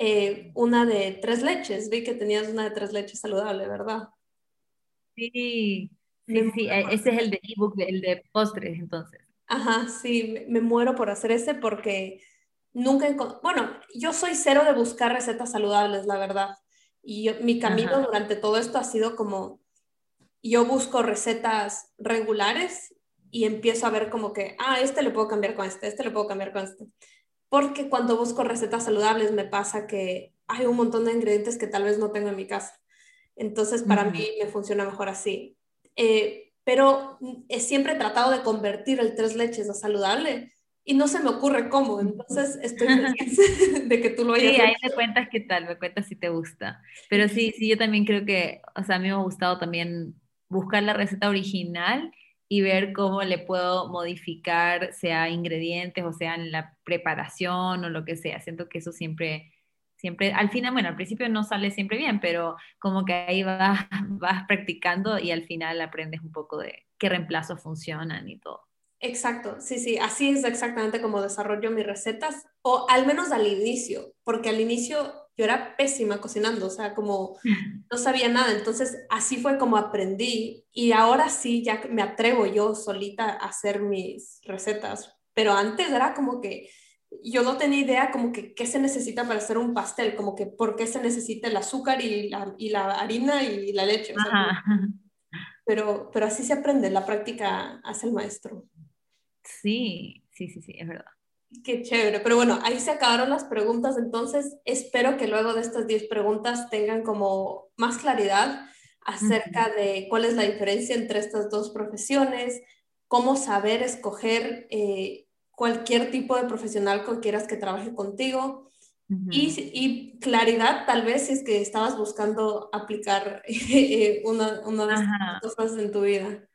eh, una de tres leches. Vi que tenías una de tres leches saludable, ¿verdad? Sí, sí, sí, e, ese es el de ebook, el de postres, entonces. Ajá, sí, me, muero por hacer ese porque nunca, bueno, yo soy cero de buscar recetas saludables, la verdad. Y mi camino durante todo esto ha sido como, yo busco recetas regulares y empiezo a ver como que, ah, este le puedo cambiar con este, este le puedo cambiar con este porque cuando busco recetas saludables me pasa que hay un montón de ingredientes que tal vez no tengo en mi casa. Entonces, para mí me funciona mejor así. Eh, pero he siempre tratado de convertir el tres leches a saludable y no se me ocurre cómo. Entonces, estoy feliz de que tú lo hayas Sí, ahí me cuentas qué tal, me cuentas si te gusta. Pero sí, sí, yo también creo que, o sea, a mí me ha gustado también buscar la receta original y ver cómo le puedo modificar, sea ingredientes o sea en la preparación o lo que sea. Siento que eso siempre, siempre, al final, bueno, al principio no sale siempre bien, pero como que ahí vas, vas practicando y al final aprendes un poco de qué reemplazos funcionan y todo. Exacto, sí, sí, así es exactamente como desarrollo mis recetas, o al menos al inicio, porque al inicio yo era pésima cocinando, o sea, como no sabía nada. Entonces, así fue como aprendí y ahora sí, ya me atrevo yo solita a hacer mis recetas. Pero antes era como que yo no tenía idea como que qué se necesita para hacer un pastel, como que por qué se necesita el azúcar y la, y la harina y la leche. pero, pero así se aprende, la práctica hace el maestro. Sí, sí, sí, sí, es verdad. Qué chévere, pero bueno, ahí se acabaron las preguntas, entonces espero que luego de estas 10 preguntas tengan como más claridad acerca de cuál es la diferencia entre estas dos profesiones, cómo saber escoger eh, cualquier tipo de profesional con quieras que trabaje contigo y, claridad tal vez si es que estabas buscando aplicar eh, una, una de estas cosas en tu vida.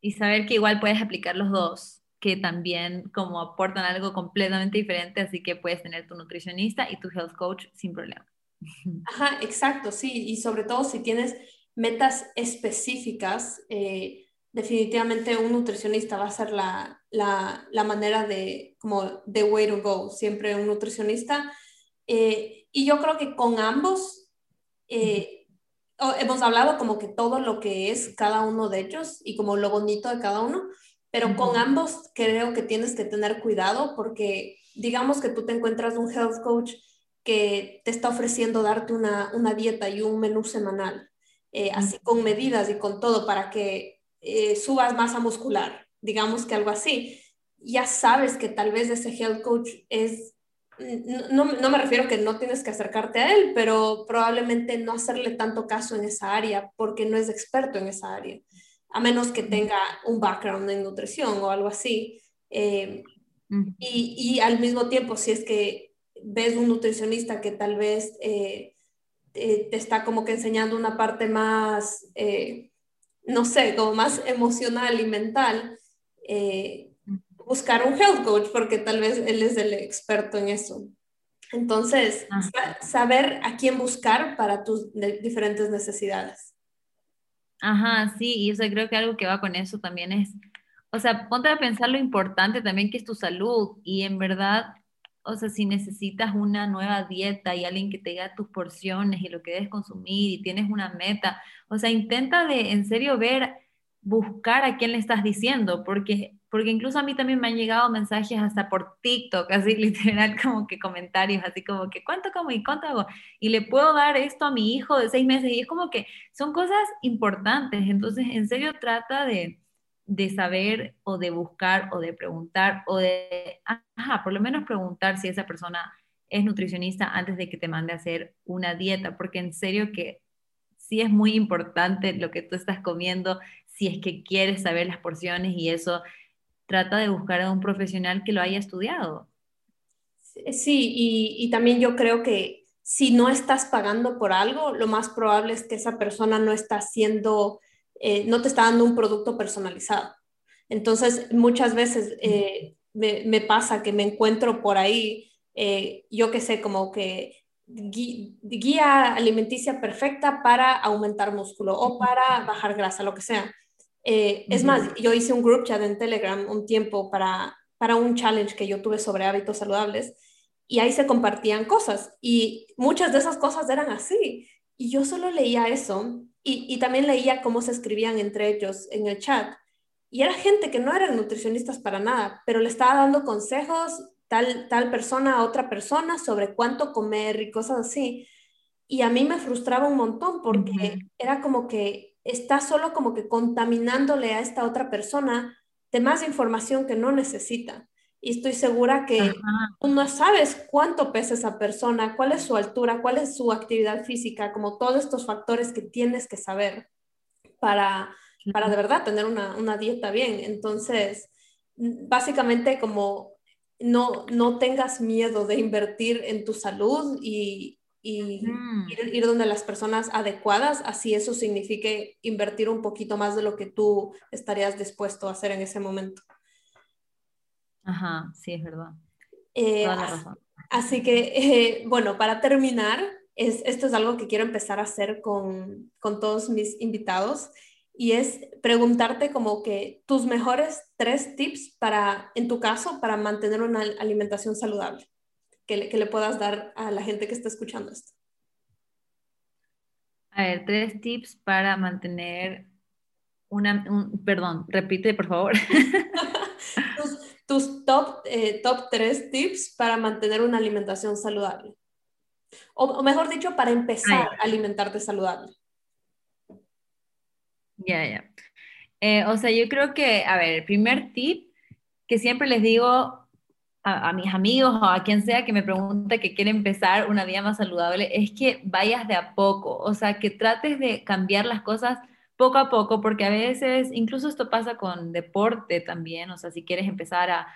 Y saber que igual puedes aplicar los dos que también como aportan algo completamente diferente, así que puedes tener tu nutricionista y tu health coach sin problema. Ajá, exacto, sí, y sobre todo si tienes metas específicas, eh, definitivamente un nutricionista va a ser la, la, la, manera de, como, the way to go, siempre un nutricionista. Eh, y yo creo que con ambos eh, hemos hablado como que todo lo que es cada uno de ellos y como lo bonito de cada uno, pero con ambos creo que tienes que tener cuidado porque digamos que tú te encuentras un health coach que te está ofreciendo darte una, una dieta y un menú semanal, eh, así con medidas y con todo para que eh, subas masa muscular, digamos que algo así. Ya sabes que tal vez ese health coach es, no, no me refiero que no tienes que acercarte a él, pero probablemente no hacerle tanto caso en esa área porque no es experto en esa área a menos que tenga un background en nutrición o algo así. Eh, y, y, al mismo tiempo, si es que ves un nutricionista que tal vez eh, eh, te está como que enseñando una parte más, eh, no sé, como más emocional y mental, buscar un health coach porque tal vez él es el experto en eso. Entonces, saber a quién buscar para tus diferentes necesidades. Ajá, sí, y yo creo que algo que va con eso también es, o sea, ponte a pensar lo importante también que es tu salud y en verdad o sea, si necesitas una nueva dieta y alguien que te diga tus porciones y lo que debes consumir y tienes una meta, o sea, intenta de en serio ver, buscar a quién le estás diciendo, porque, porque incluso a mí también me han llegado mensajes hasta por TikTok, así literal como que comentarios, así como que cuánto como y cuánto hago, y le puedo dar esto a mi hijo de seis meses, y es como que son cosas importantes, entonces en serio trata de de saber o de buscar o de preguntar o de, ajá, por lo menos preguntar si esa persona es nutricionista antes de que te mande a hacer una dieta, porque en serio que sí es muy importante lo que tú estás comiendo, si es que quieres saber las porciones y eso, trata de buscar a un profesional que lo haya estudiado. Sí, y, también yo creo que si no estás pagando por algo, lo más probable es que esa persona no está haciendo eh, no te está dando un producto personalizado. Entonces, muchas veces eh, me, pasa que me encuentro por ahí, eh, yo que sé, como que guía alimenticia perfecta para aumentar músculo o para bajar grasa, lo que sea. Es más, yo hice un group chat en Telegram un tiempo para, para un challenge que yo tuve sobre hábitos saludables y ahí se compartían cosas y muchas de esas cosas eran así. Y yo solo leía eso y, también leía cómo se escribían entre ellos en el chat. Y era gente que no eran nutricionistas para nada, pero le estaba dando consejos tal, tal persona a otra persona sobre cuánto comer y cosas así. Y a mí me frustraba un montón porque era como que está solo como que contaminándole a esta otra persona de más información que no necesita. Y estoy segura que tú no sabes cuánto pesa esa persona, cuál es su altura, cuál es su actividad física, como todos estos factores que tienes que saber para, para de verdad tener una, una dieta bien. Entonces, básicamente como no, no tengas miedo de invertir en tu salud y, y ir, ir, donde las personas adecuadas, así eso signifique invertir un poquito más de lo que tú estarías dispuesto a hacer en ese momento. Ajá, sí, es verdad. Eh, así que, eh, bueno, para terminar, es, esto es algo que quiero empezar a hacer con, con todos mis invitados y es preguntarte como que tus mejores tres tips para, en tu caso, para mantener una alimentación saludable, que le, que le puedas dar a la gente que está escuchando esto. A ver, tres tips para mantener una, perdón, repite por favor. tus top, eh, top tres tips para mantener una alimentación saludable. O, mejor dicho, para empezar a alimentarte saludable. Ya, ya. Eh, o sea, yo creo que, a ver, el primer tip que siempre les digo a, a, mis amigos o a quien sea que me pregunta que quiere empezar una vida más saludable es que vayas de a poco, o sea, que trates de cambiar las cosas poco a poco, porque a veces, incluso esto pasa con deporte también, o sea, si quieres empezar a,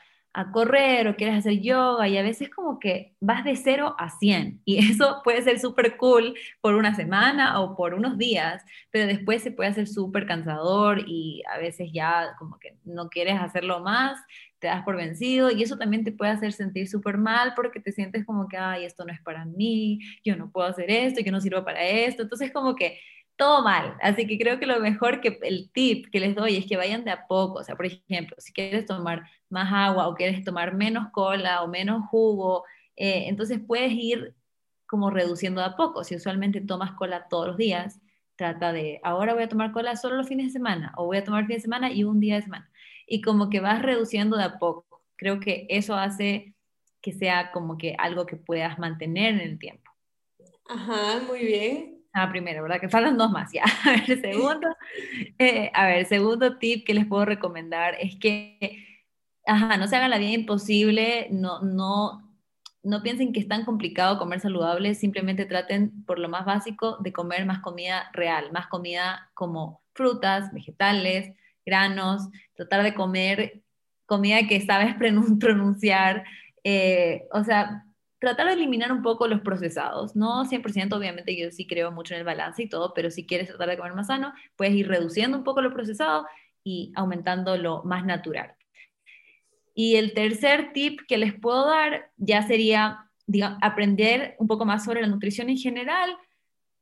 correr o quieres hacer yoga y a veces como que vas de 0 a 100 y eso puede ser súper cool por una semana o por unos días, pero después se puede hacer súper cansador y a veces ya como que no quieres hacerlo más, te das por vencido y eso también te puede hacer sentir súper mal porque te sientes como que, ay, esto no es para mí, yo no puedo hacer esto, yo no sirvo para esto, entonces como que todo mal. Así que creo que lo mejor que el tip que les doy es que vayan de a poco. O sea, por ejemplo, si quieres tomar más agua o quieres tomar menos cola o menos jugo, eh, entonces puedes ir como reduciendo de a poco. Si usualmente tomas cola todos los días, trata de, ahora voy a tomar cola solo los fines de semana o voy a tomar fin de semana y un día de semana. Y como que vas reduciendo de a poco. Creo que eso hace que sea como que algo que puedas mantener en el tiempo. Ajá, muy bien. Ah, primero, ¿verdad? Que faltan dos más ya. A ver, segundo, eh, a ver, segundo tip que les puedo recomendar es que, ajá, no se hagan la vida imposible, no, no, no piensen que es tan complicado comer saludable, simplemente traten por lo más básico de comer más comida real, más comida como frutas, vegetales, granos, tratar de comer comida que sabes pronunciar, eh, o sea, tratar de eliminar un poco los procesados. No 100%, obviamente yo sí creo mucho en el balance y todo, pero si quieres tratar de comer más sano, puedes ir reduciendo un poco lo procesado y aumentando lo más natural. Y el tercer tip que les puedo dar ya sería aprender un poco más sobre la nutrición en general.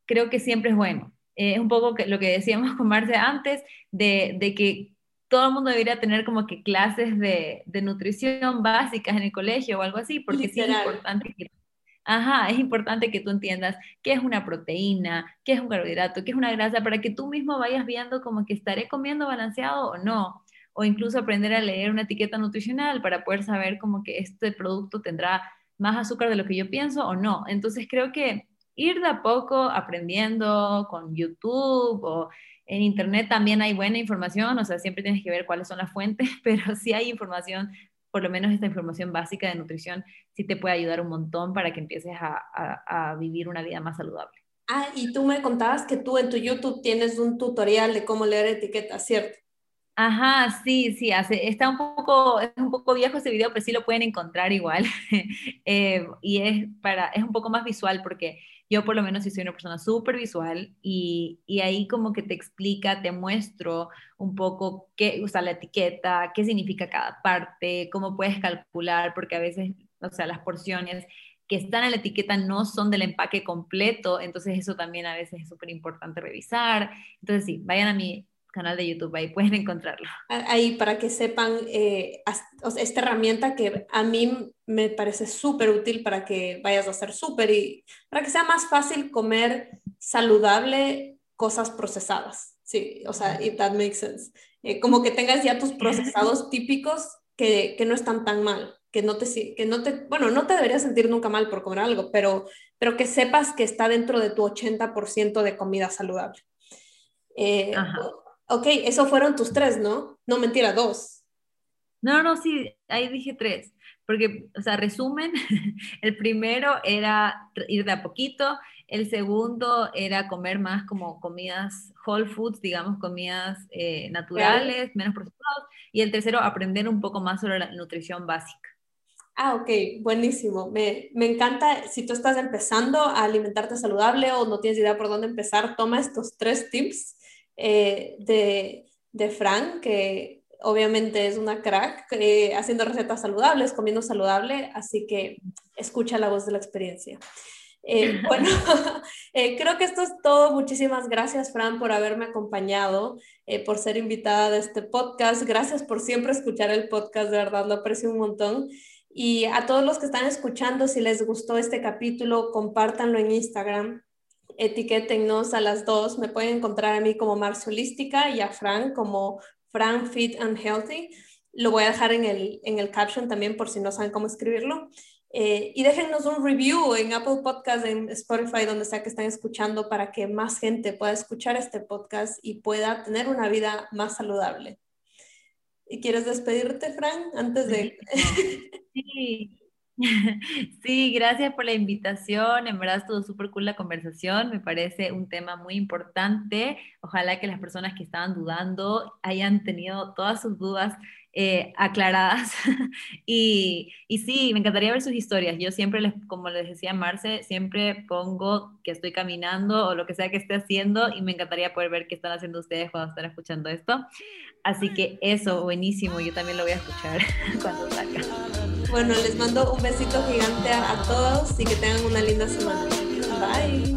Creo que siempre es bueno. Es un poco lo que decíamos con Marce antes, de, de que todo el mundo debería tener como que clases de, de, nutrición básicas en el colegio o algo así, porque sí es importante que, ajá, es importante que tú entiendas qué es una proteína, qué es un carbohidrato, qué es una grasa, para que tú mismo vayas viendo como que estaré comiendo balanceado o no, o incluso aprender a leer una etiqueta nutricional para poder saber como que este producto tendrá más azúcar de lo que yo pienso o no. Entonces creo que ir de a poco aprendiendo con YouTube o en Internet también hay buena información, o sea, siempre tienes que ver cuáles son las fuentes, pero sí hay información, por lo menos esta información básica de nutrición, sí te puede ayudar un montón para que empieces a, vivir una vida más saludable. Ah, y tú me contabas que tú en tu YouTube tienes un tutorial de cómo leer etiquetas, ¿cierto? Ajá, sí, sí, hace, está un poco, es un poco viejo ese video, pero sí lo pueden encontrar igual. Eh, y es, para, es un poco más visual porque yo por lo menos sí soy una persona súper visual y, y, ahí como que te explica, te muestro un poco qué usa la etiqueta, qué significa cada parte, cómo puedes calcular, porque a veces, o sea, las porciones que están en la etiqueta no son del empaque completo, entonces eso también a veces es súper importante revisar. Entonces sí, vayan a mi canal de YouTube, ahí pueden encontrarlo. Ahí para que sepan eh, esta herramienta que a mí me parece súper útil para que vayas a hacer súper y para que sea más fácil comer saludable cosas procesadas. Sí, o sea, if that makes sense. Eh, como que tengas ya tus procesados típicos que, que, no están tan mal, que no, te, que no te, bueno, no te deberías sentir nunca mal por comer algo, pero, pero que sepas que está dentro de tu 80% de comida saludable. Eh, Ok, eso fueron tus tres, ¿no? No, mentira, dos. No, no, sí, ahí dije tres. Porque, o sea, resumen, el primero era ir de a poquito, el segundo era comer más como comidas whole foods, digamos, comidas eh, naturales, menos procesados, y el tercero, aprender un poco más sobre la nutrición básica. Ah, ok, buenísimo. Me, me, encanta, si tú estás empezando a alimentarte saludable o no tienes idea por dónde empezar, toma estos tres tips eh, de, de Fran, que obviamente es una crack eh, haciendo recetas saludables, comiendo saludable, así que escucha la voz de la experiencia. Eh, bueno, creo que esto es todo. Muchísimas gracias, Fran, por haberme acompañado, por ser invitada de este podcast. Gracias por siempre escuchar el podcast, de verdad lo aprecio un montón. Y a todos los que están escuchando, si les gustó este capítulo, compártanlo en Instagram etiquétennos a las dos. Me pueden encontrar a mí como Marciolística y a Fran como Fran Fit and Healthy. Lo voy a dejar en el, en el caption también por si no saben cómo escribirlo. Eh, y déjennos un review en Apple Podcast, en Spotify, donde sea que estén escuchando, para que más gente pueda escuchar este podcast y pueda tener una vida más saludable. ¿Y quieres despedirte, Fran, antes de... Sí, Sí, gracias por la invitación. En verdad estuvo súper cool la conversación. Me parece un tema muy importante. Ojalá que las personas que estaban dudando hayan tenido todas sus dudas eh, aclaradas. y, y, sí, me encantaría ver sus historias. Yo siempre, les, como les decía Marce, siempre pongo que estoy caminando o lo que sea que esté haciendo y me encantaría poder ver qué están haciendo ustedes cuando están escuchando esto. Así que eso, buenísimo. Yo también lo voy a escuchar cuando salga. Bueno, les mando un besito gigante a, todos y que tengan una linda semana. Bye.